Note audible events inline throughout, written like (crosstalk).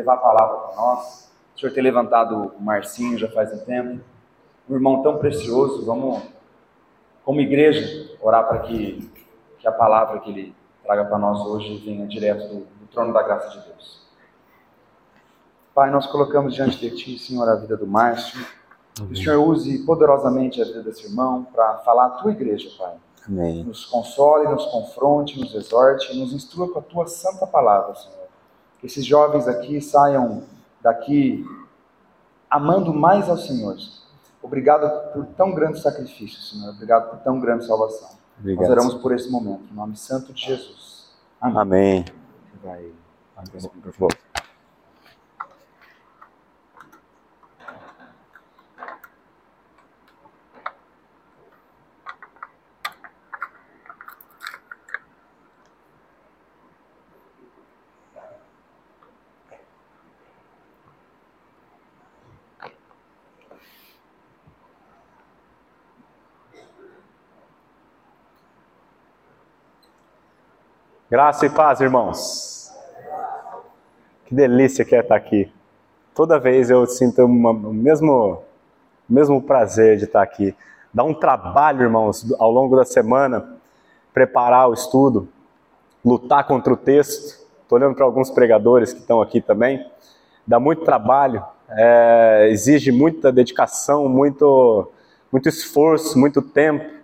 levar a palavra para nós. O senhor ter levantado o Marcinho já faz um tempo. Um irmão tão precioso. Vamos, como igreja, orar para que, que a palavra que ele traga para nós hoje venha direto do, do trono da graça de Deus. Pai, nós colocamos diante de Ti, Senhor, a vida do Márcio. O Senhor use poderosamente a vida desse irmão para falar à Tua igreja, Pai. Amém. Nos console, nos confronte, nos exorte, nos instrua com a Tua santa palavra, Senhor. Que esses jovens aqui saiam daqui amando mais ao Senhor. Obrigado por tão grande sacrifício, Senhor. Obrigado por tão grande salvação. Obrigado. Nós oramos por esse momento, em nome santo de Jesus. Amém. Amém. Vai. Por Graça e paz, irmãos. Que delícia que é estar aqui. Toda vez eu sinto uma- o mesmo, o mesmo prazer de estar aqui. Dá um trabalho, irmãos, ao longo da semana, preparar o estudo, lutar contra o texto. Estou olhando para alguns pregadores que estão aqui também. Dá muito trabalho, é, exige muita dedicação, muito, muito esforço, muito tempo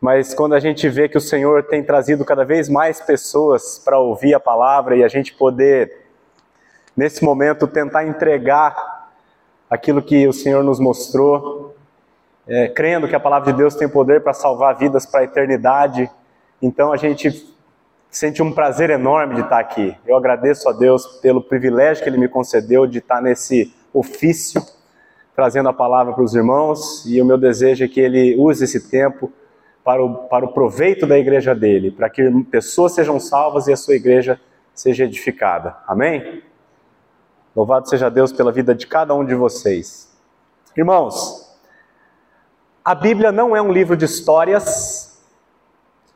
mas quando a gente vê que o Senhor tem trazido cada vez mais pessoas para ouvir a palavra e a gente poder, nesse momento, tentar entregar aquilo que o Senhor nos mostrou, é, crendo que a palavra de Deus tem poder para salvar vidas para a eternidade, então a gente sente um prazer enorme de estar aqui. Eu agradeço a Deus pelo privilégio que Ele me concedeu de estar nesse ofício, trazendo a palavra para os irmãos, e o meu desejo é que Ele use esse tempo para o, para o proveito da igreja dele, para que pessoas sejam salvas e a sua igreja seja edificada. Amém? Louvado seja Deus pela vida de cada um de vocês. Irmãos, a Bíblia não é um livro de histórias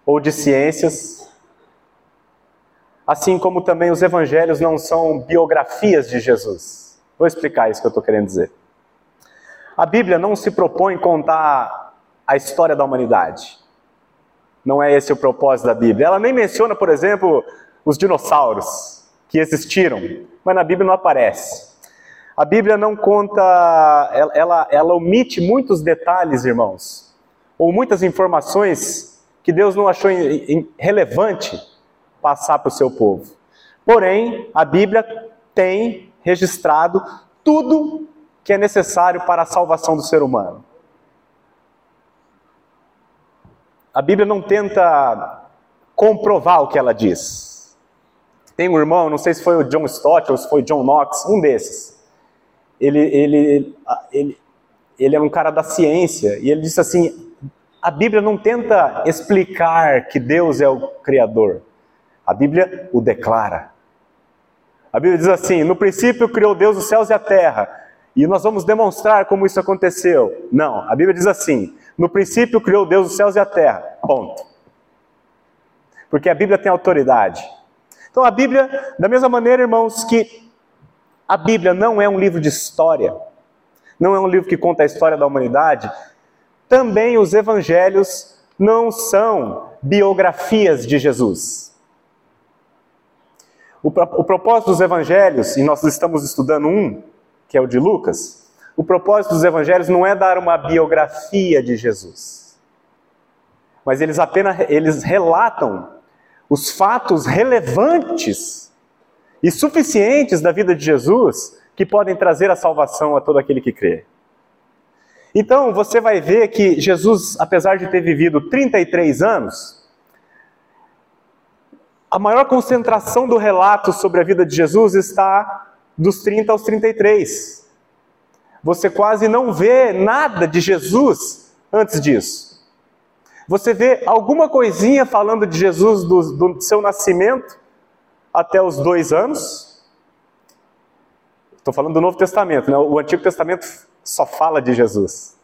ou de ciências, assim como também os evangelhos não são biografias de Jesus. Vou explicar isso que eu estou querendo dizer. A Bíblia não se propõe contar a história da humanidade. Não é esse o propósito da Bíblia. Ela nem menciona, por exemplo, os dinossauros que existiram, mas na Bíblia não aparece. A Bíblia não conta, ela, ela, ela omite muitos detalhes, irmãos, ou muitas informações que Deus não achou relevante passar para o seu povo. Porém, a Bíblia tem registrado tudo que é necessário para a salvação do ser humano. A Bíblia não tenta comprovar o que ela diz. Tem um irmão, não sei se foi o John Stott ou se foi John Knox, um desses. Ele, ele, ele, ele é um cara da ciência e ele disse assim: a Bíblia não tenta explicar que Deus é o Criador. A Bíblia o declara. A Bíblia diz assim: no princípio criou Deus os céus e a terra, e nós vamos demonstrar como isso aconteceu. Não, a Bíblia diz assim: no princípio criou Deus os céus e a terra. Ponto. Porque a Bíblia tem autoridade. Então a Bíblia, da mesma maneira, irmãos, que a Bíblia não é um livro de história, não é um livro que conta a história da humanidade, também os evangelhos não são biografias de Jesus. O, o propósito dos evangelhos, e nós estamos estudando um, que é o de Lucas, o propósito dos evangelhos não é dar uma biografia de Jesus. Mas eles apenas eles relatam os fatos relevantes e suficientes da vida de Jesus que podem trazer a salvação a todo aquele que crê. Então, você vai ver que Jesus, apesar de ter vivido 33 anos, a maior concentração do relato sobre a vida de Jesus está dos 30 aos 33. Você quase não vê nada de Jesus antes disso. Você vê alguma coisinha falando de Jesus do, do seu nascimento até os dois anos. Estou falando do Novo Testamento, né? o Antigo Testamento só fala de Jesus.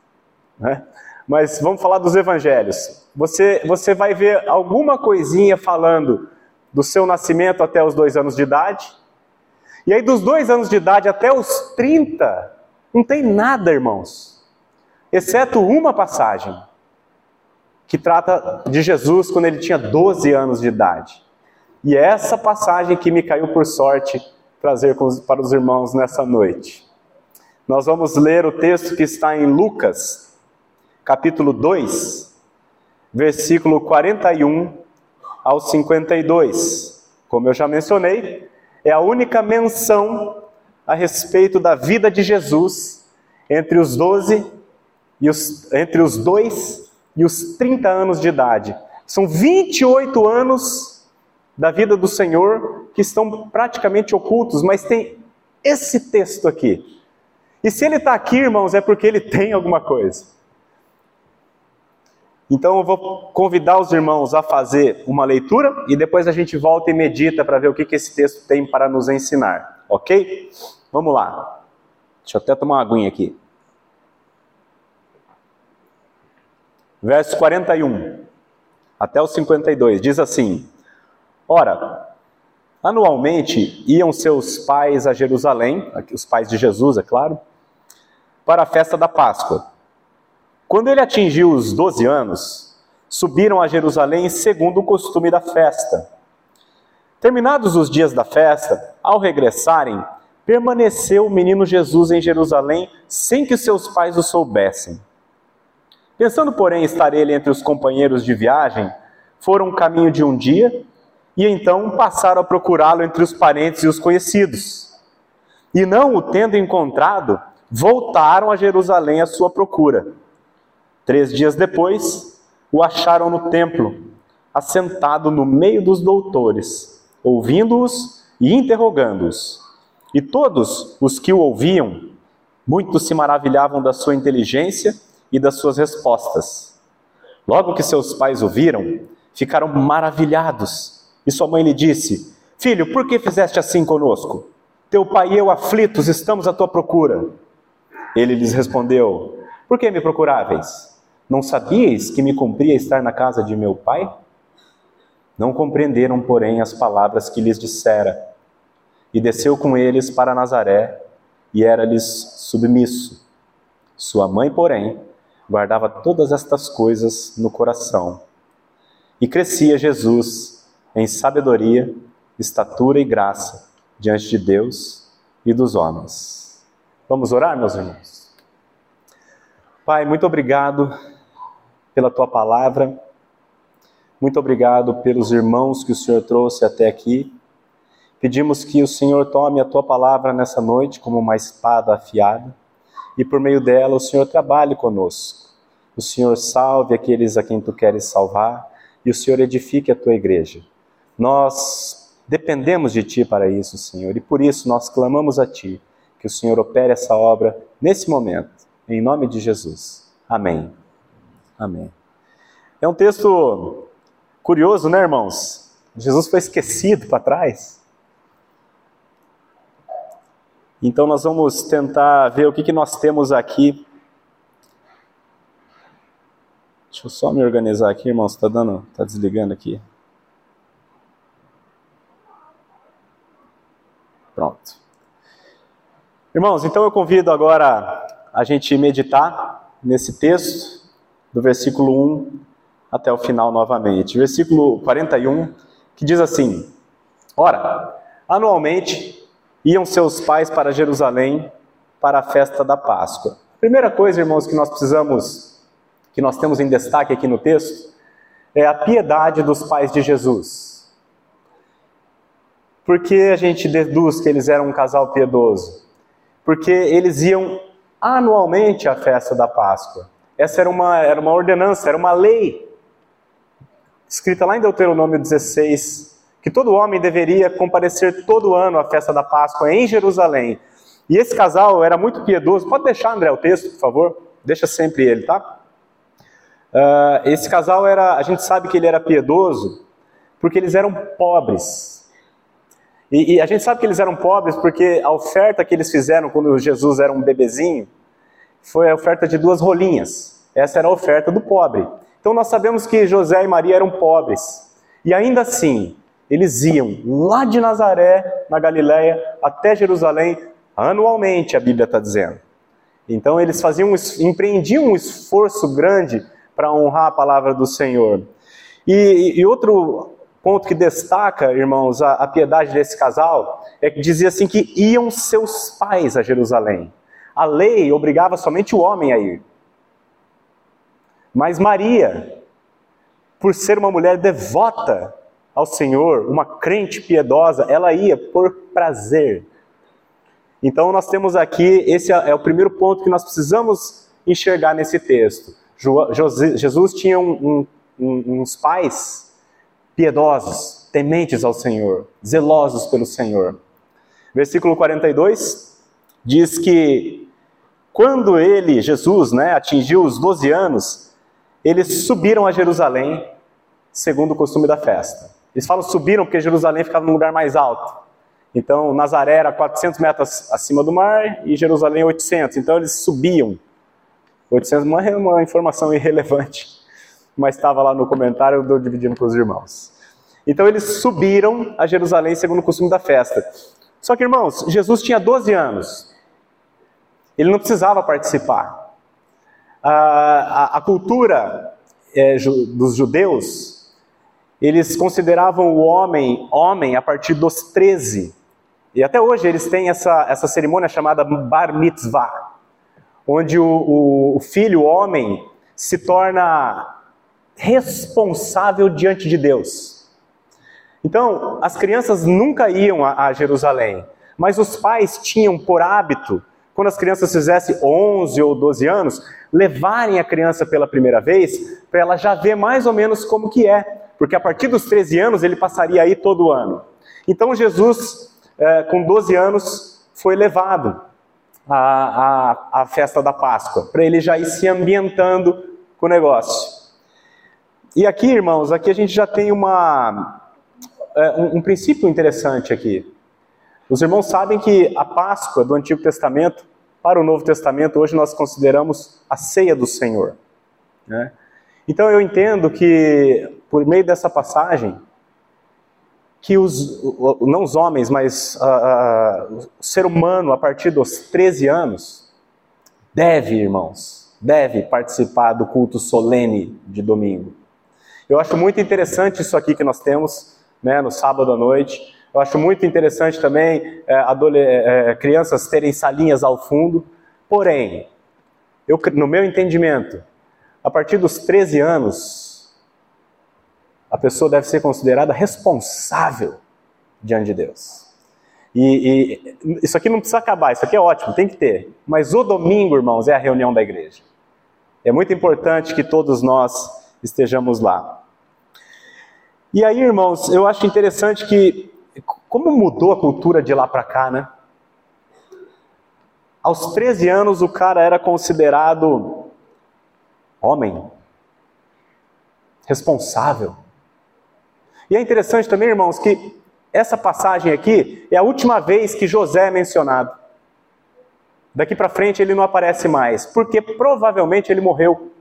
Né? Mas vamos falar dos evangelhos. Você, você vai ver alguma coisinha falando do seu nascimento até os dois anos de idade. E aí, dos dois anos de idade até os 30, não tem nada, irmãos, exceto uma passagem que trata de Jesus quando ele tinha 12 anos de idade. E é essa passagem que me caiu por sorte trazer para os irmãos nessa noite. Nós vamos ler o texto que está em Lucas, capítulo 2, versículo 41 ao 52. Como eu já mencionei, é a única menção a respeito da vida de Jesus entre os 12 e os, entre os 2 e os 30 anos de idade. São 28 anos da vida do Senhor que estão praticamente ocultos, mas tem esse texto aqui. E se ele está aqui, irmãos, é porque ele tem alguma coisa. Então eu vou convidar os irmãos a fazer uma leitura e depois a gente volta e medita para ver o que, que esse texto tem para nos ensinar, ok? Vamos lá. Deixa eu até tomar uma aguinha aqui. verso 41 até o 52, diz assim: Ora, anualmente iam seus pais a Jerusalém, os pais de Jesus, é claro, para a festa da Páscoa. Quando ele atingiu os 12 anos, subiram a Jerusalém segundo o costume da festa. Terminados os dias da festa, ao regressarem, permaneceu o menino Jesus em Jerusalém sem que seus pais o soubessem. Pensando, porém, estar ele entre os companheiros de viagem, foram um caminho de um dia e então passaram a procurá-lo entre os parentes e os conhecidos. E não o tendo encontrado, voltaram a Jerusalém à sua procura. Três dias depois, o acharam no templo, assentado no meio dos doutores, ouvindo-os e interrogando-os. E todos os que o ouviam, muitos se maravilhavam da sua inteligência e das suas respostas. Logo que seus pais o viram, ficaram maravilhados. E sua mãe lhe disse: Filho, por que fizeste assim conosco? Teu pai e eu aflitos estamos à tua procura. Ele lhes respondeu: Por que me procuráveis? Não sabíeis que me cumpria estar na casa de meu pai? Não compreenderam, porém, as palavras que lhes dissera. E desceu com eles para Nazaré, e era-lhes submisso. Sua mãe, porém, guardava todas estas coisas no coração. E crescia Jesus em sabedoria, estatura e graça diante de Deus e dos homens. Vamos orar, meus irmãos? Pai, muito obrigado pela tua palavra. Muito obrigado pelos irmãos que o Senhor trouxe até aqui. Pedimos que o Senhor tome a tua palavra nessa noite como uma espada afiada e por meio dela o Senhor trabalhe conosco. O Senhor salve aqueles a quem tu queres salvar e o Senhor edifique a tua igreja. Nós dependemos de ti para isso, Senhor, e por isso nós clamamos a ti que o Senhor opere essa obra nesse momento, em nome de Jesus. Amém. Amém. É um texto curioso, né, irmãos? Jesus foi esquecido para trás. Então nós vamos tentar ver o que, que nós temos aqui Deixa eu só me organizar aqui, irmãos. Está dando, tá desligando aqui. Pronto. Irmãos, então eu convido agora a gente meditar nesse texto, do versículo 1 até o final novamente. Versículo 41, que diz assim: Ora, anualmente iam seus pais para Jerusalém para a festa da Páscoa. Primeira coisa, irmãos, que nós precisamos que nós temos em destaque aqui no texto é a piedade dos pais de Jesus. Por que a gente deduz que eles eram um casal piedoso? Porque eles iam anualmente à festa da Páscoa. Essa era uma, era uma ordenança, era uma lei, escrita lá em Deuteronômio 16, que todo homem deveria comparecer todo ano à festa da Páscoa em Jerusalém. E esse casal era muito piedoso. Pode deixar, André, o texto, por favor? Deixa sempre ele, tá? Uh, esse casal era, a gente sabe que ele era piedoso porque eles eram pobres. E, e, a gente sabe que eles eram pobres porque a oferta que eles fizeram quando Jesus era um bebezinho foi a oferta de duas rolinhas. Essa era a oferta do pobre. Então nós sabemos que José e Maria eram pobres. E ainda assim, eles iam lá de Nazaré, na Galiléia, até Jerusalém anualmente, a Bíblia está dizendo. Então eles faziam, empreendiam um esforço grande para honrar a palavra do Senhor. E, e, outro ponto que destaca, irmãos, a, a piedade desse casal é que dizia assim que iam seus pais a Jerusalém. A lei obrigava somente o homem a ir. Mas Maria, por ser uma mulher devota ao Senhor, uma crente piedosa, ela ia por prazer. Então nós temos aqui, esse é, o primeiro ponto que nós precisamos enxergar nesse texto. Jesus tinha um, um, uns pais piedosos, tementes ao Senhor, zelosos pelo Senhor. Versículo 42 diz que quando ele, Jesus, né, atingiu os 12 anos, eles subiram a Jerusalém, segundo o costume da festa. Eles falam subiram porque Jerusalém ficava num lugar mais alto. Então, Nazaré era 400 metros acima do mar e Jerusalém 800. Então, eles subiam. 800 não é uma informação (laughs) irrelevante, mas estava lá no comentário, eu estou dividindo com os irmãos. Então, eles subiram a Jerusalém segundo o costume da festa. Só que, irmãos, Jesus tinha 12 anos. Ele não precisava participar. A, a, a cultura é, dos judeus, eles consideravam o homem homem a partir dos 13. E até hoje eles têm essa, essa cerimônia chamada Bar Mitzvah, onde o, o, o filho, o homem, se torna responsável diante de Deus. Então, as crianças nunca iam a, a Jerusalém, mas os pais tinham por hábito, quando as crianças fizessem 11 ou 12 anos, levarem a criança pela primeira vez, para ela já ver mais ou menos como que é, porque a partir dos 13 anos ele passaria aí todo ano. Então Jesus, é, com 12 anos, foi levado à, à, à festa da Páscoa, para ele já ir se ambientando com o negócio. E aqui, irmãos, aqui a gente já tem uma, é, um, um princípio interessante aqui. Os irmãos sabem que a Páscoa do Antigo Testamento para o Novo Testamento, hoje nós consideramos a ceia do Senhor. Né? Então eu entendo que, por meio dessa passagem, que os, não os homens, mas uh, o ser humano, a partir dos 13 anos, deve, irmãos, deve participar do culto solene de domingo. Eu acho muito interessante isso aqui que nós temos né, no sábado à noite. Eu acho muito interessante também é, é, crianças terem salinhas ao fundo. Porém, eu, no meu entendimento, a partir dos 13 anos, a pessoa deve ser considerada responsável diante de Deus. E, e, isso aqui não precisa acabar, isso aqui é ótimo, tem que ter. Mas o domingo, irmãos, é a reunião da igreja. É muito importante que todos nós estejamos lá. E aí, irmãos, eu acho interessante que, como mudou a cultura de lá para cá, né? Aos 13 anos, o cara era considerado homem, responsável. E é interessante também, irmãos, que essa passagem aqui é a última vez que José é mencionado. Daqui para frente ele não aparece mais, porque provavelmente ele morreu.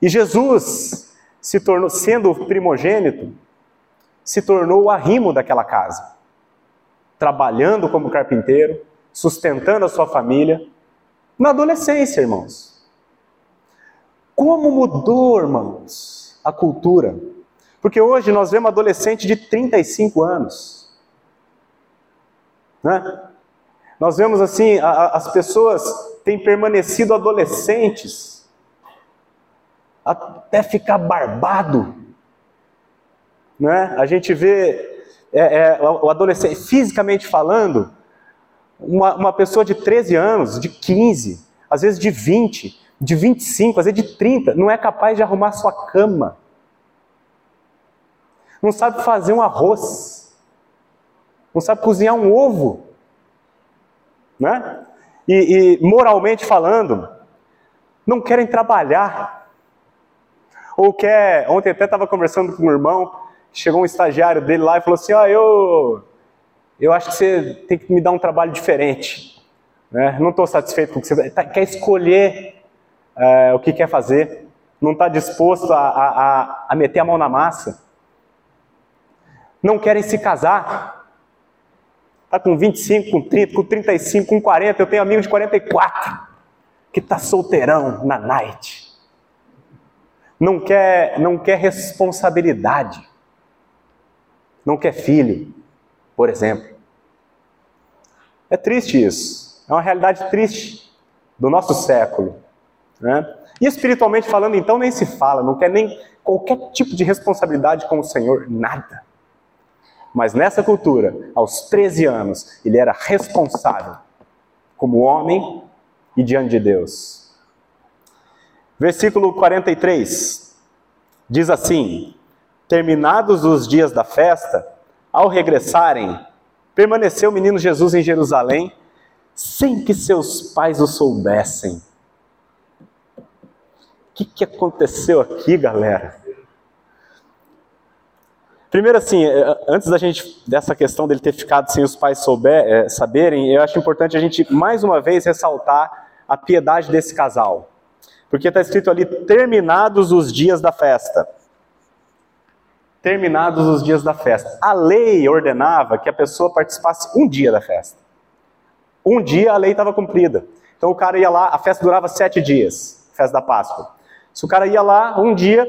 E Jesus se tornou, sendo o primogênito, se tornou o arrimo daquela casa, trabalhando como carpinteiro, sustentando a sua família, na adolescência, irmãos. Como mudou, irmãos, a cultura? Porque hoje nós vemos adolescente de 35 anos. Né? Nós vemos assim, a, as pessoas têm permanecido adolescentes até ficar barbado. Né? A gente vê é, é, o adolescente, fisicamente falando, uma, uma pessoa de 13 anos, de 15, às vezes de 20, de 25, às vezes de 30, não é capaz de arrumar sua cama. Não sabe fazer um arroz. Não sabe cozinhar um ovo. Né? E, e moralmente falando, não querem trabalhar. Ou quer. Ontem até estava conversando com um irmão, chegou um estagiário dele lá e falou assim: Ó, oh, eu, eu acho que você tem que me dar um trabalho diferente. Né? Não estou satisfeito com o que você tá, quer escolher é, o que quer fazer, não está disposto a, a, a meter a mão na massa. Não querem se casar. está com 25, com 30, com 35, com 40. Eu tenho amigo de 44 que está solteirão na night. Não quer, não quer responsabilidade. Não quer filho, por exemplo. É triste isso. É uma realidade triste do nosso século. Né? E espiritualmente falando, então, nem se fala, não quer nem qualquer tipo de responsabilidade com o Senhor, nada. Mas nessa cultura, aos 13 anos, ele era responsável como homem e diante de Deus. Versículo 43 diz assim: Terminados os dias da festa, ao regressarem, permaneceu o menino Jesus em Jerusalém, sem que seus pais o soubessem. O que, que aconteceu aqui, galera? Primeiro, assim, é, antes da gente dessa questão dele ter ficado sem os pais souber, é, saberem, eu acho importante a gente mais uma vez ressaltar a piedade desse casal, porque está escrito ali terminados os dias da festa. Terminados os dias da festa. A lei ordenava que a pessoa participasse um dia da festa. Um dia a lei estava cumprida. Então o cara ia lá, a festa durava sete dias, festa da Páscoa. Se o cara ia lá um dia,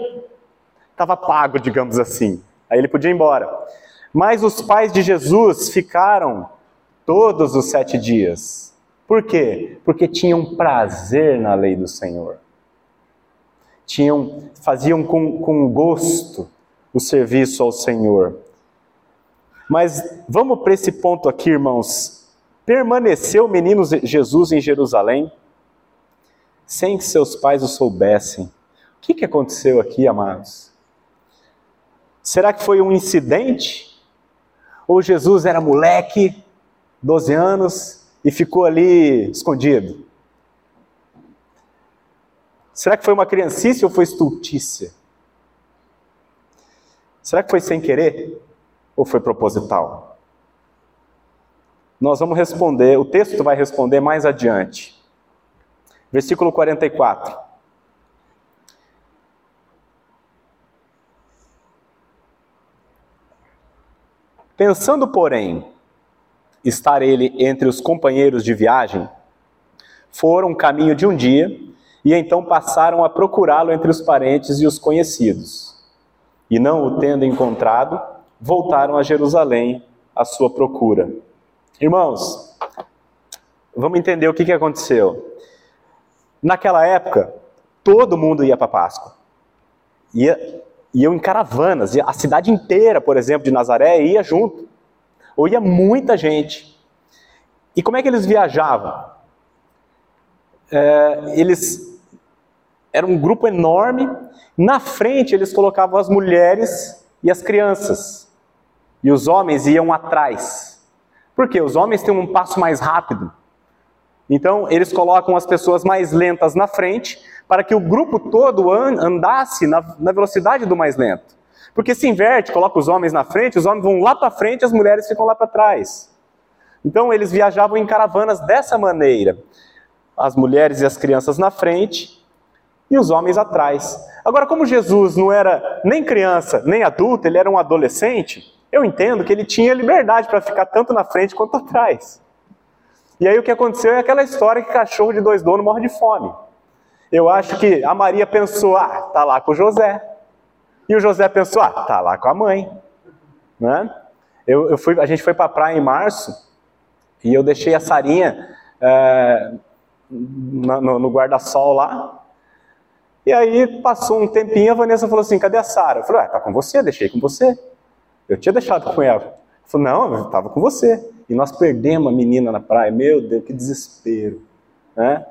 estava pago, digamos assim. Aí ele podia ir embora. Mas os pais de Jesus ficaram todos os sete dias. Por quê? Porque tinham prazer na lei do Senhor. Tinham, faziam com, com gosto o serviço ao Senhor. Mas vamos para esse ponto aqui, irmãos. Permaneceu o menino Jesus em Jerusalém sem que seus pais o soubessem. O que, que aconteceu aqui, amados? Será que foi um incidente? Ou Jesus era moleque, 12 anos, e ficou ali escondido? Será que foi uma criancice ou foi estultícia? Será que foi sem querer ou foi proposital? Nós vamos responder, o texto vai responder mais adiante. Versículo 44. Pensando, porém, estar ele entre os companheiros de viagem, foram caminho de um dia e então passaram a procurá-lo entre os parentes e os conhecidos. E não o tendo encontrado, voltaram a Jerusalém à sua procura. Irmãos, vamos entender o que, que aconteceu. Naquela época, todo mundo ia para Páscoa. Ia iam em caravanas, a cidade inteira, por exemplo, de Nazaré ia junto, ou ia muita gente. E como é que eles viajavam? É, eles eram um grupo enorme, na frente eles colocavam as mulheres e as crianças, e os homens iam atrás. Por quê? Os homens têm um passo mais rápido. Então, eles colocam as pessoas mais lentas na frente para que o grupo todo andasse na, na velocidade do mais lento. Porque se inverte, coloca os homens na frente, os homens vão lá para frente, as mulheres ficam lá para trás. Então eles viajavam em caravanas dessa maneira. As mulheres e as crianças na frente e os homens atrás. Agora, como Jesus não era nem criança, nem adulto, ele era um adolescente, eu entendo que ele tinha liberdade para ficar tanto na frente quanto atrás. E aí o que aconteceu é aquela história que cachorro de dois donos morre de fome. Eu acho que a Maria pensou, ah, tá lá com o José. E o José pensou, ah, tá lá com a mãe. Né? Eu, eu fui, a gente foi para praia em março e eu deixei a Sarinha é, no, no guarda-sol lá. E aí passou um tempinho, a Vanessa falou assim, cadê a Sara? Eu falei, ah, tá com você, deixei com você. Eu tinha deixado com ela. Falou, não, eu estava com você. E nós perdemos a menina na praia. Meu Deus, que desespero. Né?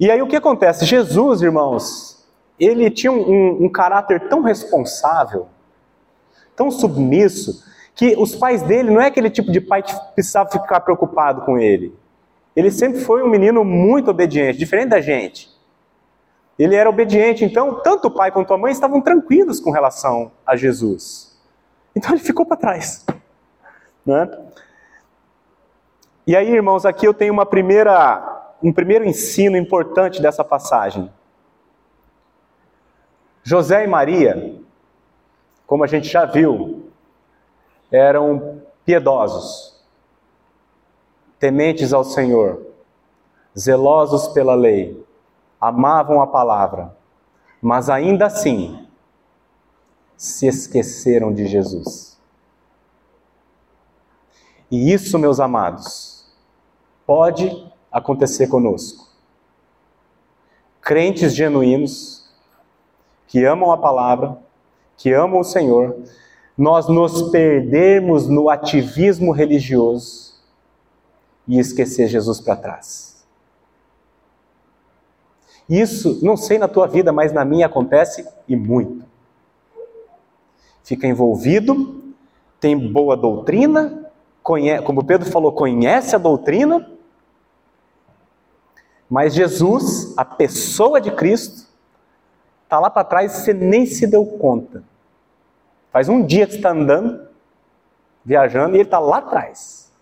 E aí o que acontece? Jesus, irmãos, ele tinha um, um, caráter tão responsável, tão submisso, que os pais dele não é aquele tipo de pai que precisava ficar preocupado com ele. Ele sempre foi um menino muito obediente, diferente da gente. Ele era obediente, então tanto o pai quanto a mãe estavam tranquilos com relação a Jesus. Então ele ficou para trás. Né? E aí, irmãos, aqui eu tenho uma primeira um primeiro ensino importante dessa passagem. José e Maria, como a gente já viu, eram piedosos, tementes ao Senhor, zelosos pela lei, amavam a palavra, mas ainda assim se esqueceram de Jesus. E isso, meus amados, pode acontecer conosco. Crentes genuínos, que amam a palavra, que amam o Senhor, nós nos perdemos no ativismo religioso e esquecer Jesus para trás. Isso, não sei na tua vida, mas na minha acontece e muito. Fica envolvido, tem boa doutrina, conhece, como Pedro falou, conhece a doutrina, mas Jesus, a pessoa de Cristo, está lá para trás e você nem se deu conta. Faz um dia que você está andando, viajando, e ele está lá atrás.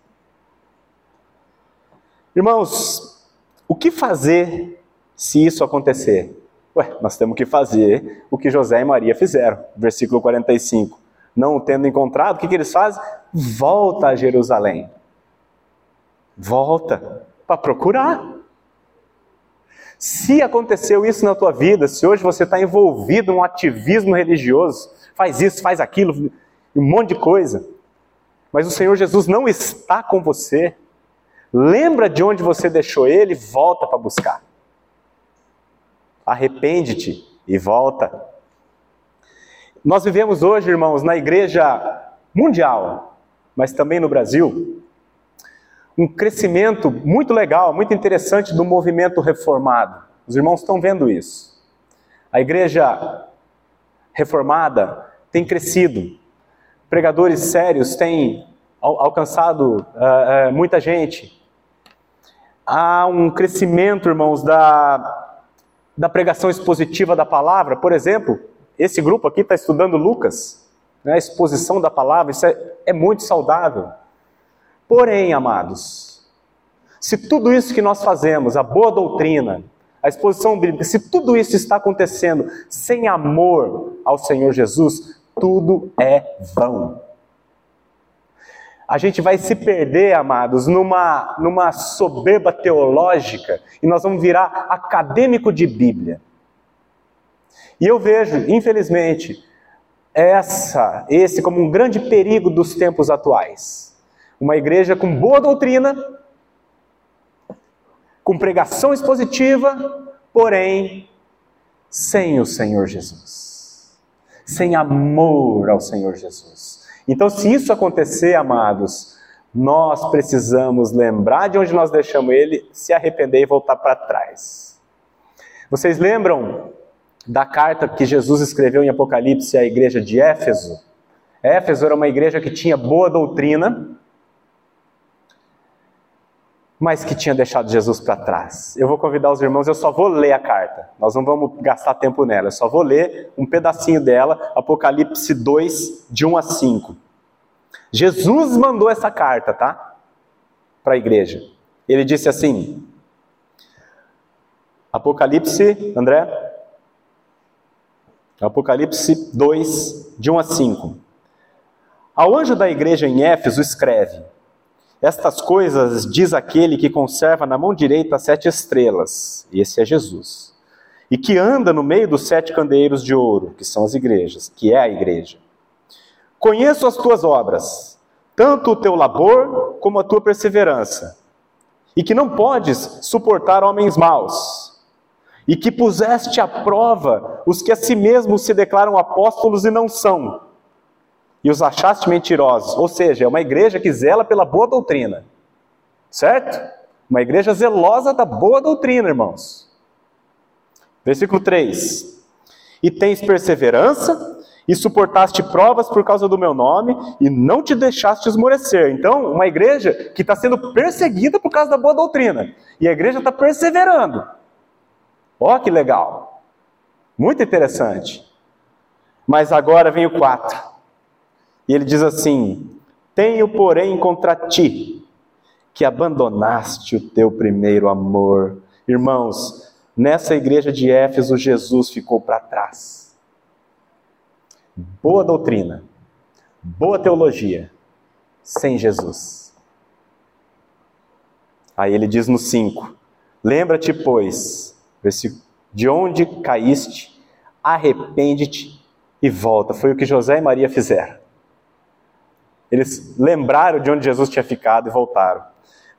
Irmãos, o que fazer se isso acontecer? Ué, nós temos que fazer o que José e Maria fizeram. Versículo 45. Não tendo encontrado, o que, que eles fazem? Volta a Jerusalém. Volta para procurar. Se aconteceu isso na tua vida, se hoje você está envolvido num ativismo religioso, faz isso, faz aquilo, um monte de coisa, mas o Senhor Jesus não está com você, lembra de onde você deixou Ele, volta para buscar arrepende-te e volta. Nós vivemos hoje, irmãos, na igreja mundial, mas também no Brasil, um crescimento muito legal, muito interessante do movimento reformado. Os irmãos estão vendo isso. A igreja reformada tem crescido, pregadores sérios têm alcançado uh, uh, muita gente. Há um crescimento, irmãos, da da pregação expositiva da palavra. Por exemplo, esse grupo aqui está estudando Lucas, né, a exposição da palavra, isso é, é muito saudável. Porém, amados, se tudo isso que nós fazemos, a boa doutrina, a exposição bíblica, se tudo isso está acontecendo sem amor ao Senhor Jesus, tudo é vão a gente vai se perder, amados, numa, numa soberba teológica e nós vamos virar acadêmico de Bíblia. E eu vejo, infelizmente, essa, esse como um grande perigo dos tempos atuais. Uma igreja com boa doutrina, com pregação expositiva, porém sem o Senhor Jesus, sem amor ao Senhor Jesus. Então, se isso acontecer, amados, nós precisamos lembrar de onde nós deixamos ele, se arrepender e voltar para trás. Vocês lembram da carta que Jesus escreveu em Apocalipse à igreja de Éfeso? Éfeso era uma igreja que tinha boa doutrina, mas que tinha deixado Jesus para trás. Eu vou convidar os irmãos, eu só vou ler a carta, nós não vamos gastar tempo nela, eu só vou ler um pedacinho dela, Apocalipse 2, de 1 a 5. Jesus mandou essa carta, tá? Para a igreja. Ele disse assim, Apocalipse, André? Apocalipse 2, de 1 a 5. Ao anjo da igreja em Éfeso escreve: estas coisas diz aquele que conserva na mão direita sete estrelas, esse é Jesus, e que anda no meio dos sete candeeiros de ouro, que são as igrejas, que é a igreja. Conheço as tuas obras, tanto o teu labor como a tua perseverança, e que não podes suportar homens maus, e que puseste à prova os que a si mesmos se declaram apóstolos e não são e os achaste mentirosos. Ou seja, é uma igreja que zela pela boa doutrina. Certo? Uma igreja zelosa da boa doutrina, irmãos. Versículo 3: E tens perseverança, e suportaste provas por causa do meu nome, e não te deixaste esmorecer. Então, uma igreja que está sendo perseguida por causa da boa doutrina, e a igreja está perseverando. Ó, que legal! Muito interessante. Mas agora vem o 4. E ele diz assim: Tenho, porém, contra ti que abandonaste o teu primeiro amor. Irmãos, nessa igreja de Éfeso, Jesus ficou para trás. Boa doutrina, boa teologia, sem Jesus. Aí ele diz no 5: Lembra-te, pois, de onde caíste, arrepende-te e volta. Foi o que José e Maria fizeram. Eles lembraram de onde Jesus tinha ficado e voltaram.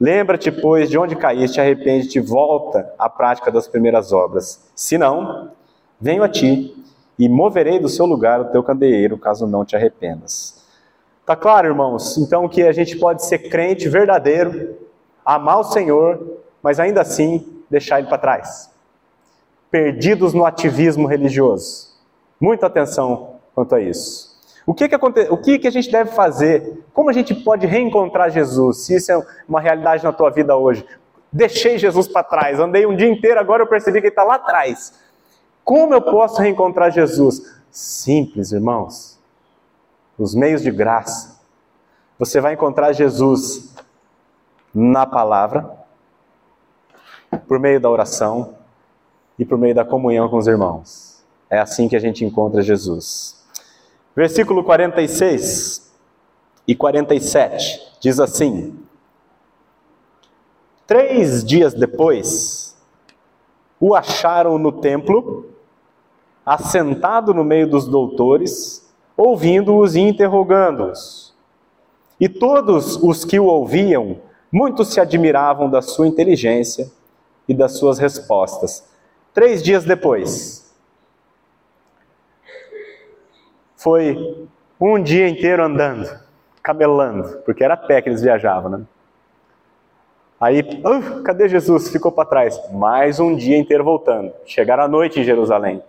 Lembra-te, pois, de onde caíste, arrepende-te e volta à prática das primeiras obras. Se não, venho a ti e moverei do seu lugar o teu candeeiro, caso não te arrependas. Tá claro, irmãos? Então que a gente pode ser crente verdadeiro, amar o Senhor, mas ainda assim deixar ele para trás. Perdidos no ativismo religioso. Muita atenção quanto a isso. O que que, aconte... o que que a gente deve fazer? Como a gente pode reencontrar Jesus? Se isso é uma realidade na tua vida hoje. Deixei Jesus para trás, andei um dia inteiro, agora eu percebi que ele está lá atrás. Como eu posso reencontrar Jesus? Simples, irmãos. Os meios de graça. Você vai encontrar Jesus na palavra, por meio da oração e por meio da comunhão com os irmãos. É assim que a gente encontra Jesus. Versículo 46 e 47 diz assim: Três dias depois, o acharam no templo, assentado no meio dos doutores, ouvindo-os e interrogando-os. E todos os que o ouviam, muitos se admiravam da sua inteligência e das suas respostas. Três dias depois, foi um dia inteiro andando, camelando, porque era a pé que eles viajavam, né? Aí, uh, cadê Jesus? Ficou para trás. Mais um dia inteiro voltando. Chegaram à noite em Jerusalém.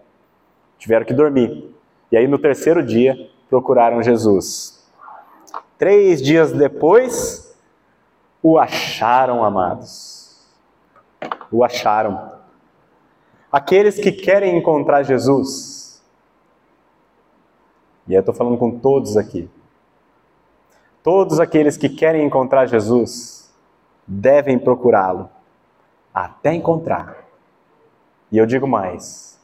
Tiveram que dormir. E aí, no terceiro dia, procuraram Jesus. Três dias depois, o acharam, amados. O acharam. Aqueles que querem encontrar Jesus. E eu estou falando com todos aqui. Todos aqueles que querem encontrar Jesus devem procurá-lo até encontrar. E eu digo mais: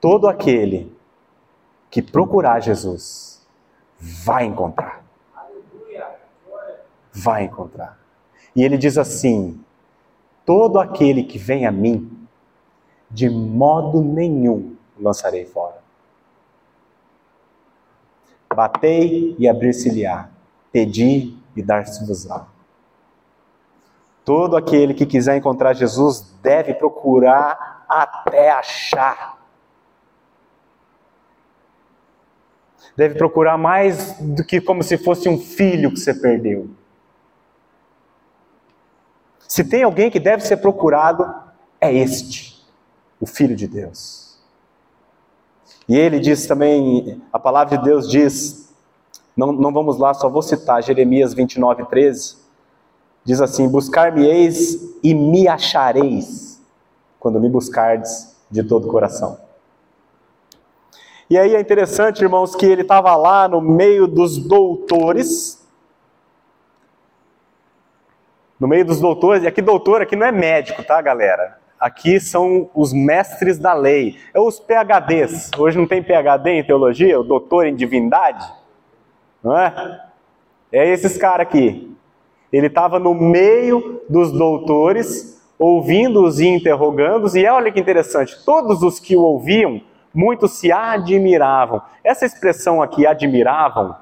todo aquele que procurar Jesus vai encontrar. Vai encontrar. E ele diz assim: todo aquele que vem a mim, de modo nenhum lançarei fora. Batei e abrir-se-lhe-á, pedi e dar-se-vos-á. Todo aquele que quiser encontrar Jesus deve procurar até achar. Deve procurar mais do que como se fosse um filho que você perdeu. Se tem alguém que deve ser procurado, é este, o Filho de Deus. E ele diz também, a palavra de Deus diz, não, não vamos lá, só vou citar Jeremias 29, 13 Diz assim: Buscar-me-eis e me achareis, quando me buscardes de todo o coração. E aí é interessante, irmãos, que ele estava lá no meio dos doutores. No meio dos doutores, e aqui doutor aqui não é médico, tá, galera? Aqui são os mestres da lei, é os PHDs. Hoje não tem PHD em teologia, o doutor em divindade, não é? É esses caras aqui. Ele estava no meio dos doutores, ouvindo-os e interrogando-os, e olha que interessante, todos os que o ouviam, muitos se admiravam. Essa expressão aqui, admiravam,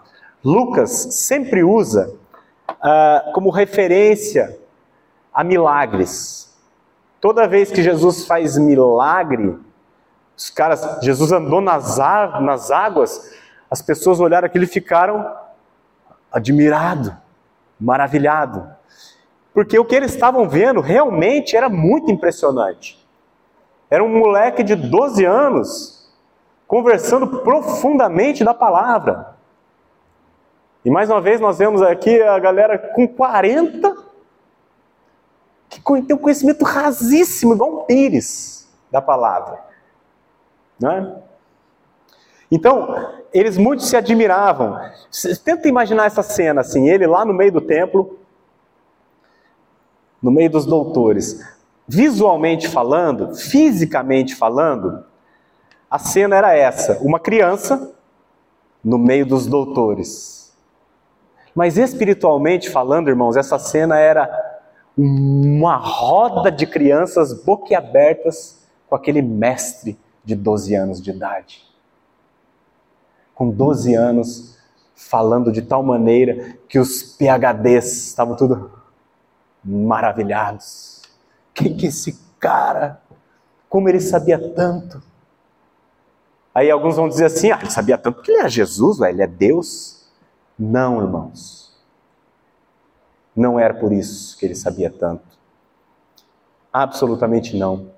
Lucas sempre usa uh, como referência a milagres. Toda vez que Jesus faz milagre, os caras, Jesus andou nas, nas águas, as pessoas olharam aquilo e ficaram admirados maravilhado. Porque o que eles estavam vendo realmente era muito impressionante. Era um moleque de 12 anos conversando profundamente da palavra. E mais uma vez nós vemos aqui a galera com 40 que tem um conhecimento rasíssimo, igual um pires da palavra. Não é? Então, eles muito se admiravam. Tenta imaginar essa cena assim, ele lá no meio do templo, no meio dos doutores. Visualmente falando, fisicamente falando, a cena era essa: uma criança no meio dos doutores. Mas espiritualmente falando, irmãos, essa cena era uma roda de crianças boquiabertas com aquele mestre de 12 anos de idade. Com 12 anos, falando de tal maneira que os PHDs estavam tudo maravilhados. Quem que é esse cara? Como ele sabia tanto? Aí alguns vão dizer assim: ah, ele sabia tanto porque ele era Jesus, ele é Deus. Não, irmãos. Não era por isso que ele sabia tanto. Absolutamente não.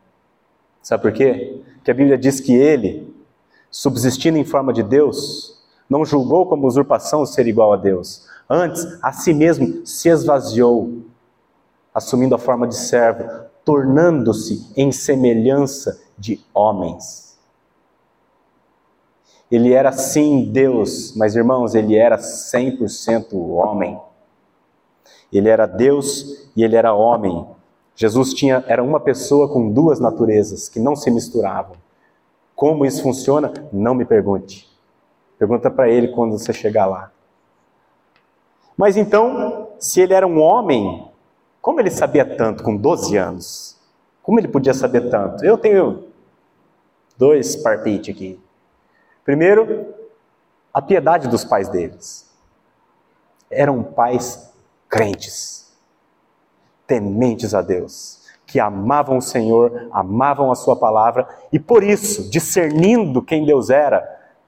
Sabe por quê? Que a Bíblia diz que ele, subsistindo em forma de Deus, não julgou como usurpação ser igual a Deus. Antes, a si mesmo se esvaziou, assumindo a forma de servo, tornando-se em semelhança de homens. Ele era sim Deus, mas irmãos, ele era 100% homem. Ele era Deus e ele era homem. Jesus tinha era uma pessoa com duas naturezas que não se misturavam. Como isso funciona? Não me pergunte. Pergunta para ele quando você chegar lá. Mas então, se ele era um homem, como ele sabia tanto com 12 anos? Como ele podia saber tanto? Eu tenho dois palpites aqui. Primeiro, a piedade dos pais deles. Eram pais crentes, tementes a Deus, que amavam o Senhor, amavam a Sua palavra e por isso, discernindo quem Deus era,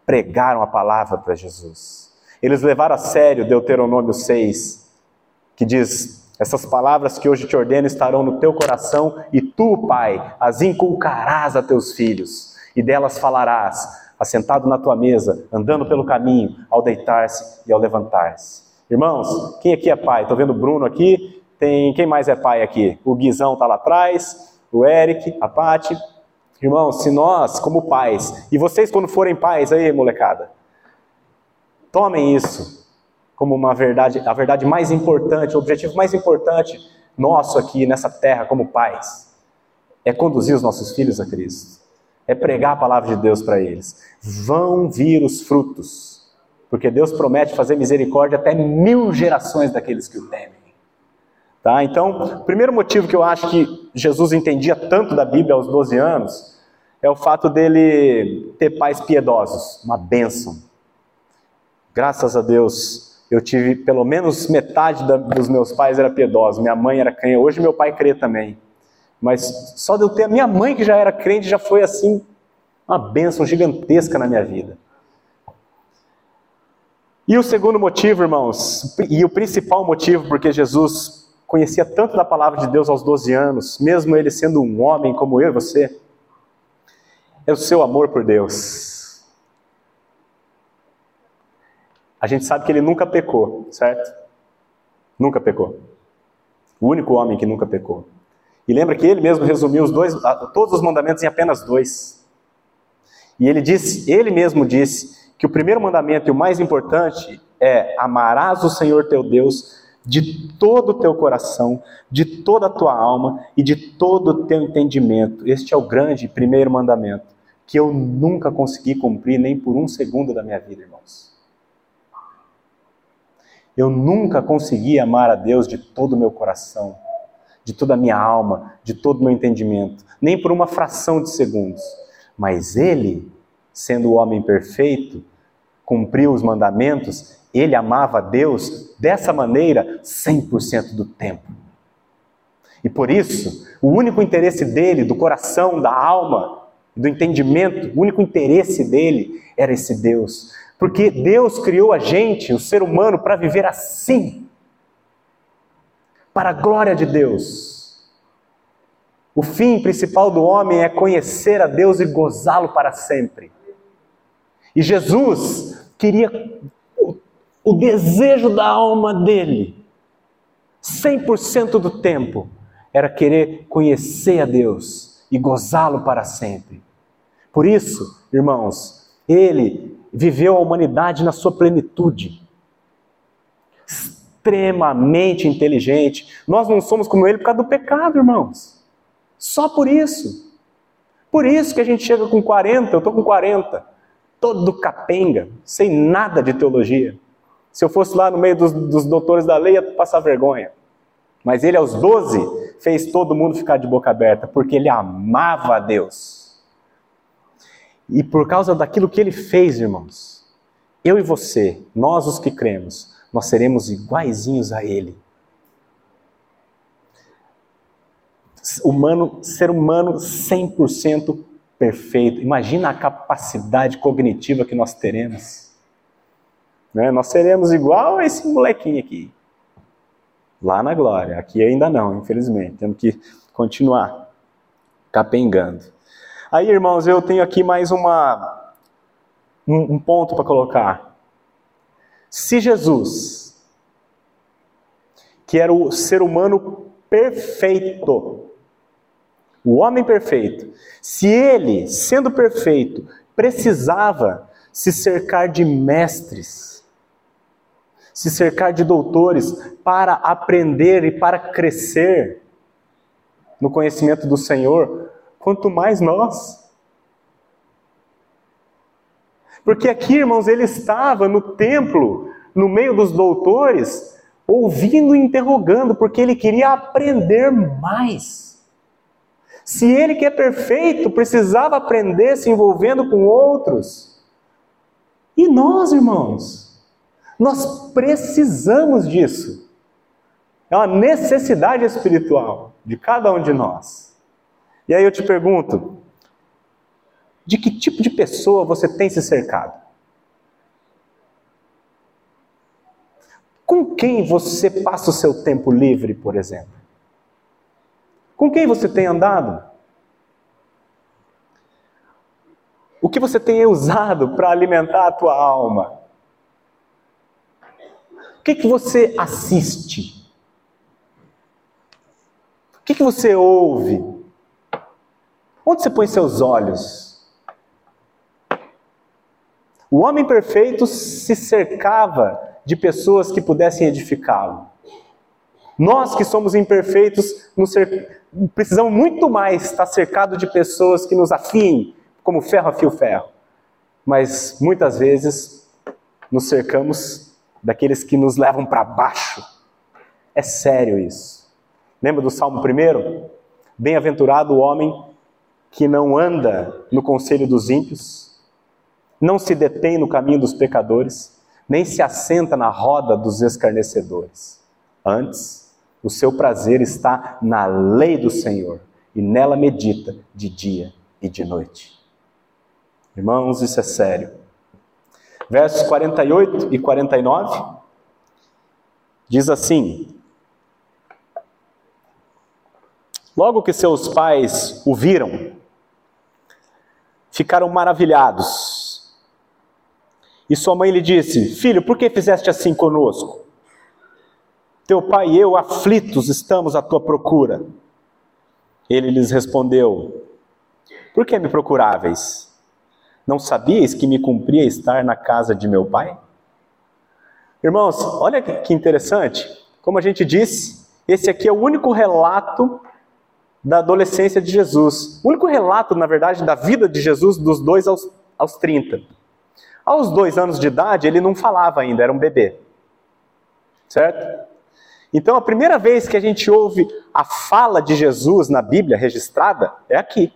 pregaram a palavra para Jesus. Eles levaram a sério Deuteronômio 6, que diz: Essas palavras que hoje te ordeno estarão no teu coração, e tu, Pai, as inculcarás a teus filhos, e delas falarás assentado na tua mesa, andando pelo caminho, ao deitar-se e ao levantar-se. Irmãos, quem aqui é pai? Estou vendo o Bruno aqui. Tem quem mais é pai aqui? O Guizão está lá atrás, o Eric, a Pati. Irmãos, se nós, como pais, e vocês quando forem pais aí, molecada, tomem isso como uma verdade, a verdade mais importante, o objetivo mais importante nosso aqui nessa terra como pais, é conduzir os nossos filhos a Cristo é pregar a palavra de Deus para eles. Vão vir os frutos, porque Deus promete fazer misericórdia até mil gerações daqueles que o temem. Tá? Então, o primeiro motivo que eu acho que Jesus entendia tanto da Bíblia aos 12 anos é o fato dele ter pais piedosos, uma bênção. Graças a Deus, eu tive pelo menos metade da, dos meus pais era piedosos. Minha mãe era crente, hoje meu pai crê também. Mas só de eu ter a minha mãe que já era crente já foi assim uma bênção gigantesca na minha vida. E o segundo motivo, irmãos, e o principal motivo porque Jesus conhecia tanto da palavra de Deus aos 12 anos, mesmo ele sendo um homem como eu e você, é o seu amor por Deus. A gente sabe que ele nunca pecou, certo? Nunca pecou. O único homem que nunca pecou. E lembra que ele mesmo resumiu os dois, todos os mandamentos em apenas dois. E ele disse, ele mesmo disse que o primeiro mandamento e o mais importante é amarás o Senhor teu Deus de todo o teu coração, de toda a tua alma e de todo o teu entendimento. Este é o grande primeiro mandamento que eu nunca consegui cumprir nem por um segundo da minha vida, irmãos. Eu nunca consegui amar a Deus de todo o meu coração, de toda a minha alma, de todo o meu entendimento, nem por uma fração de segundos. Mas ele, sendo o homem perfeito, cumpriu os mandamentos, ele amava Deus dessa maneira 100% do tempo. E por isso, o único interesse dele, do coração, da alma, do entendimento, o único interesse dele era esse Deus. Porque Deus criou a gente, o ser humano, para viver assim para a glória de Deus. O fim principal do homem é conhecer a Deus e gozá-lo para sempre. E Jesus queria o, desejo da alma dele, 100% do tempo, era querer conhecer a Deus e gozá-lo para sempre. Por isso, irmãos, ele viveu a humanidade na sua plenitude extremamente inteligente. Nós não somos como ele por causa do pecado, irmãos. Só por isso. Por isso que a gente chega com 40, eu estou com 40, todo capenga, sem nada de teologia. Se eu fosse lá no meio dos, dos doutores da lei, ia passar vergonha. Mas ele, aos 12, fez todo mundo ficar de boca aberta, porque ele amava a Deus. E por causa daquilo que ele fez, irmãos, eu e você, nós os que cremos, nós seremos iguaizinhos a ele. Humano, ser humano 100% perfeito. Imagina a capacidade cognitiva que nós teremos. Né? Nós seremos igual a esse molequinho aqui. Lá na glória. Aqui ainda não, infelizmente. Temos que continuar capengando. Aí, irmãos, eu tenho aqui mais uma, um, um ponto para colocar. Se Jesus, que era o ser humano perfeito, o homem perfeito, se ele, sendo perfeito, precisava se cercar de mestres, se cercar de doutores para aprender e para crescer no conhecimento do Senhor, quanto mais nós. Porque aqui, irmãos, ele estava no templo, no meio dos doutores, ouvindo e interrogando, porque ele queria aprender mais. Se ele que é perfeito precisava aprender se envolvendo com outros. E nós, irmãos, nós precisamos disso. É uma necessidade espiritual de cada um de nós. E aí eu te pergunto: de que tipo de pessoa você tem se cercado? Com quem você passa o seu tempo livre, por exemplo? Com quem você tem andado? O que você tem usado para alimentar a tua alma? O que, que você assiste? O que, que você ouve? Onde você põe seus olhos? O homem perfeito se cercava de pessoas que pudessem edificá-lo. Nós que somos imperfeitos, cer... precisamos muito mais estar cercado de pessoas que nos afiem, como ferro afia o ferro. Mas muitas vezes nos cercamos daqueles que nos levam para baixo. É sério isso. Lembra do Salmo 1? Bem-aventurado o homem que não anda no conselho dos ímpios, não se detém no caminho dos pecadores, nem se assenta na roda dos escarnecedores. Antes, o seu prazer está na lei do Senhor e nela medita de dia e de noite. Irmãos, isso é sério. Versos 48 e 49 diz assim: Logo que seus pais o viram, ficaram maravilhados. E sua mãe lhe disse: Filho, por que fizeste assim conosco? Teu pai e eu, aflitos, estamos à tua procura. Ele lhes respondeu: Por que me procuráveis? Não sabíeis que me cumpria estar na casa de meu pai? Irmãos, olha que interessante. Como a gente disse, esse aqui é o único relato da adolescência de Jesus. O único relato, na verdade, da vida de Jesus dos dois aos, aos 30. Aos dois anos de idade, ele não falava ainda, era um bebê. Certo? Então, a primeira vez que a gente ouve a fala de Jesus na Bíblia registrada é aqui.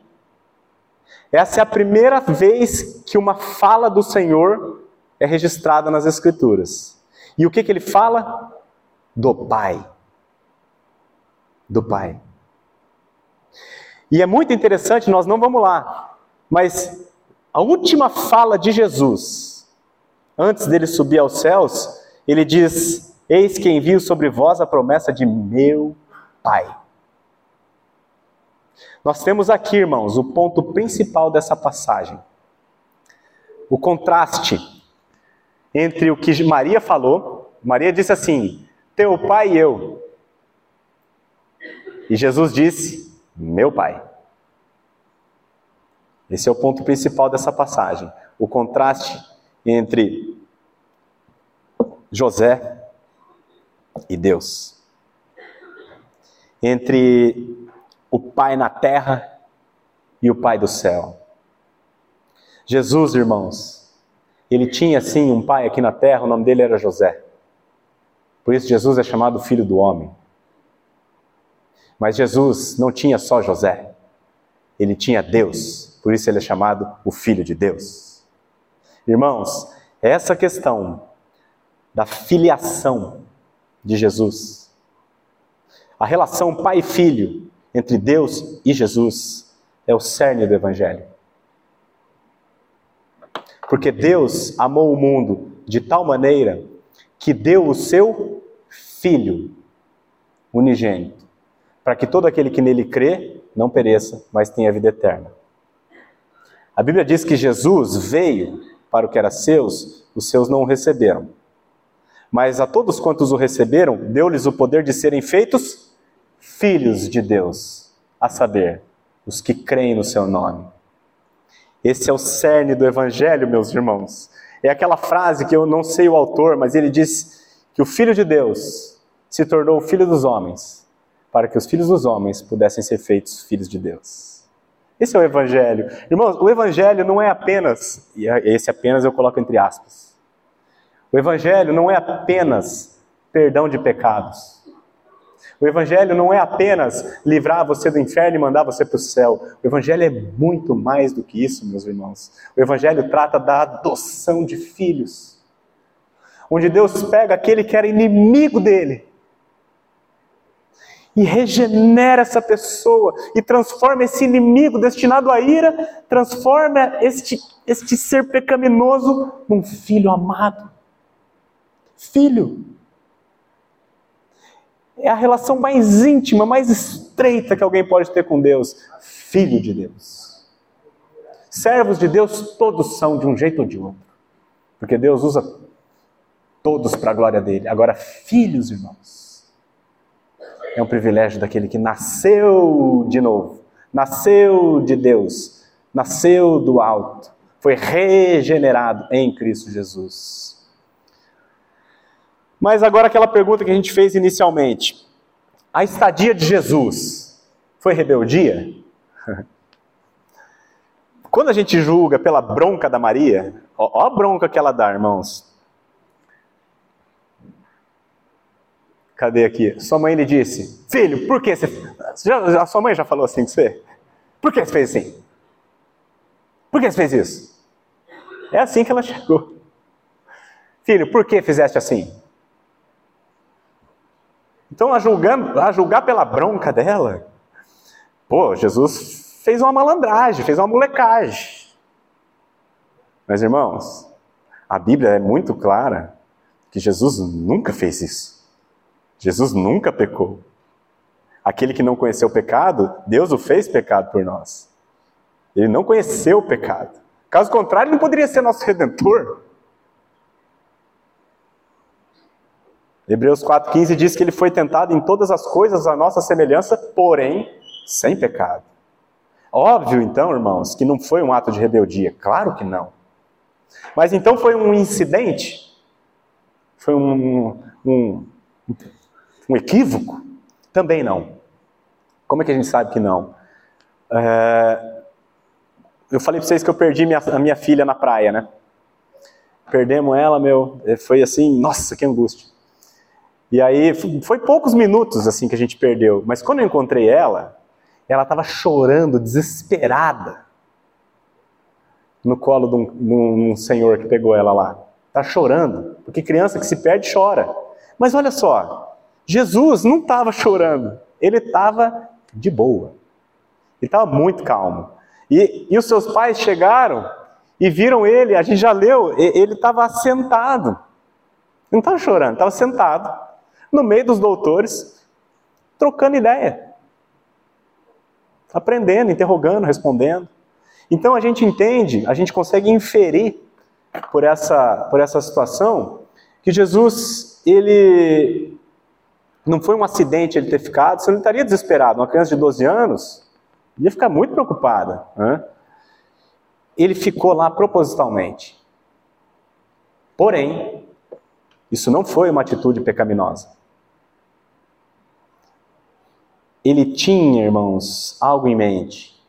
Essa é a primeira vez que uma fala do Senhor é registrada nas Escrituras. E o que, que ele fala? Do Pai. Do Pai. E é muito interessante, nós não vamos lá, mas a última fala de Jesus, antes dele subir aos céus, ele diz Eis que envio sobre vós a promessa de meu Pai. Nós temos aqui, irmãos, o ponto principal dessa passagem. O contraste entre o que Maria falou. Maria disse assim: Teu pai e eu. E Jesus disse: Meu pai. Esse é o ponto principal dessa passagem. O contraste entre José e Deus. Entre o Pai na terra e o Pai do céu. Jesus, irmãos, ele tinha sim um pai aqui na terra, o nome dele era José. Por isso Jesus é chamado filho do homem. Mas Jesus não tinha só José, ele tinha Deus, por isso ele é chamado o Filho de Deus. Irmãos, essa questão da filiação de Jesus, a relação pai e filho entre Deus e Jesus, é o cerne do Evangelho. Porque Deus amou o mundo de tal maneira que deu o seu Filho unigênito, para que todo aquele que nele crê não pereça, mas tenha vida eterna. A Bíblia diz que Jesus veio para o que era seus, os seus não o receberam. Mas a todos quantos o receberam, deu-lhes o poder de serem feitos filhos de Deus, a saber, os que creem no seu nome. Esse é o cerne do Evangelho, meus irmãos. É aquela frase que eu não sei o autor, mas ele diz que o Filho de Deus se tornou o Filho dos homens, para que os filhos dos homens pudessem ser feitos filhos de Deus. Esse é o Evangelho. Irmãos, o Evangelho não é apenas, e esse apenas eu coloco entre aspas, o Evangelho não é apenas perdão de pecados. O Evangelho não é apenas livrar você do inferno e mandar você para o céu. O Evangelho é muito mais do que isso, meus irmãos. O Evangelho trata da adoção de filhos, onde Deus pega aquele que era inimigo dele e regenera essa pessoa e transforma esse inimigo destinado à ira, transforma este, este ser pecaminoso num filho amado. Filho. É a relação mais íntima, mais estreita que alguém pode ter com Deus. Filho de Deus. Servos de Deus todos são de um jeito ou de outro. Porque Deus usa todos para a glória dele. Agora, filhos, irmãos, é um privilégio daquele que nasceu de novo, nasceu de Deus, nasceu do alto, foi regenerado em Cristo Jesus. Mas agora aquela pergunta que a gente fez inicialmente: a estadia de Jesus foi rebeldia? (laughs) Quando a gente julga pela bronca da Maria, ó, ó a bronca que ela dá, irmãos. Cadê aqui? Sua mãe lhe disse: Filho, por que você. Já, a sua mãe já falou assim com você? Por que você fez assim? Por que você fez isso? É assim que ela chegou. Filho, por que fizeste assim? Então, a, julgando, a julgar pela bronca dela, pô, Jesus fez uma malandragem, fez uma molecagem. Mas, irmãos, a Bíblia é muito clara que Jesus nunca fez isso. Jesus nunca pecou. Aquele que não conheceu o pecado, Deus o fez pecado por nós. Ele não conheceu o pecado. Caso contrário, ele não poderia ser nosso redentor. Hebreus 4,15 diz que ele foi tentado em todas as coisas à nossa semelhança, porém sem pecado. Óbvio, então, irmãos, que não foi um ato de rebeldia. Claro que não. Mas então foi um incidente? Foi um, um, um equívoco? Também não. Como é que a gente sabe que não? É... Eu falei para vocês que eu perdi minha, a minha filha na praia, né? Perdemos ela, meu. Foi assim, nossa, que angústia. E aí foi poucos minutos assim que a gente perdeu, mas quando eu encontrei ela, ela estava chorando, desesperada, no colo de um, de um, senhor que pegou ela lá. Está chorando, porque criança que se perde chora. Mas olha só, Jesus não estava chorando, ele estava de boa, ele estava muito calmo. E, e os seus pais chegaram e viram ele, a gente já leu, ele estava sentado. Não estava chorando, estava sentado no meio dos doutores, trocando ideia, aprendendo, interrogando, respondendo. Então a gente entende, a gente consegue inferir por essa, por essa situação que Jesus, ele não foi um acidente ele ter ficado, você não estaria desesperado. Uma criança de 12 anos ia ficar muito preocupada. Né? Ele ficou lá propositalmente. Porém, isso não foi uma atitude pecaminosa. Ele tinha, irmãos, algo em mente.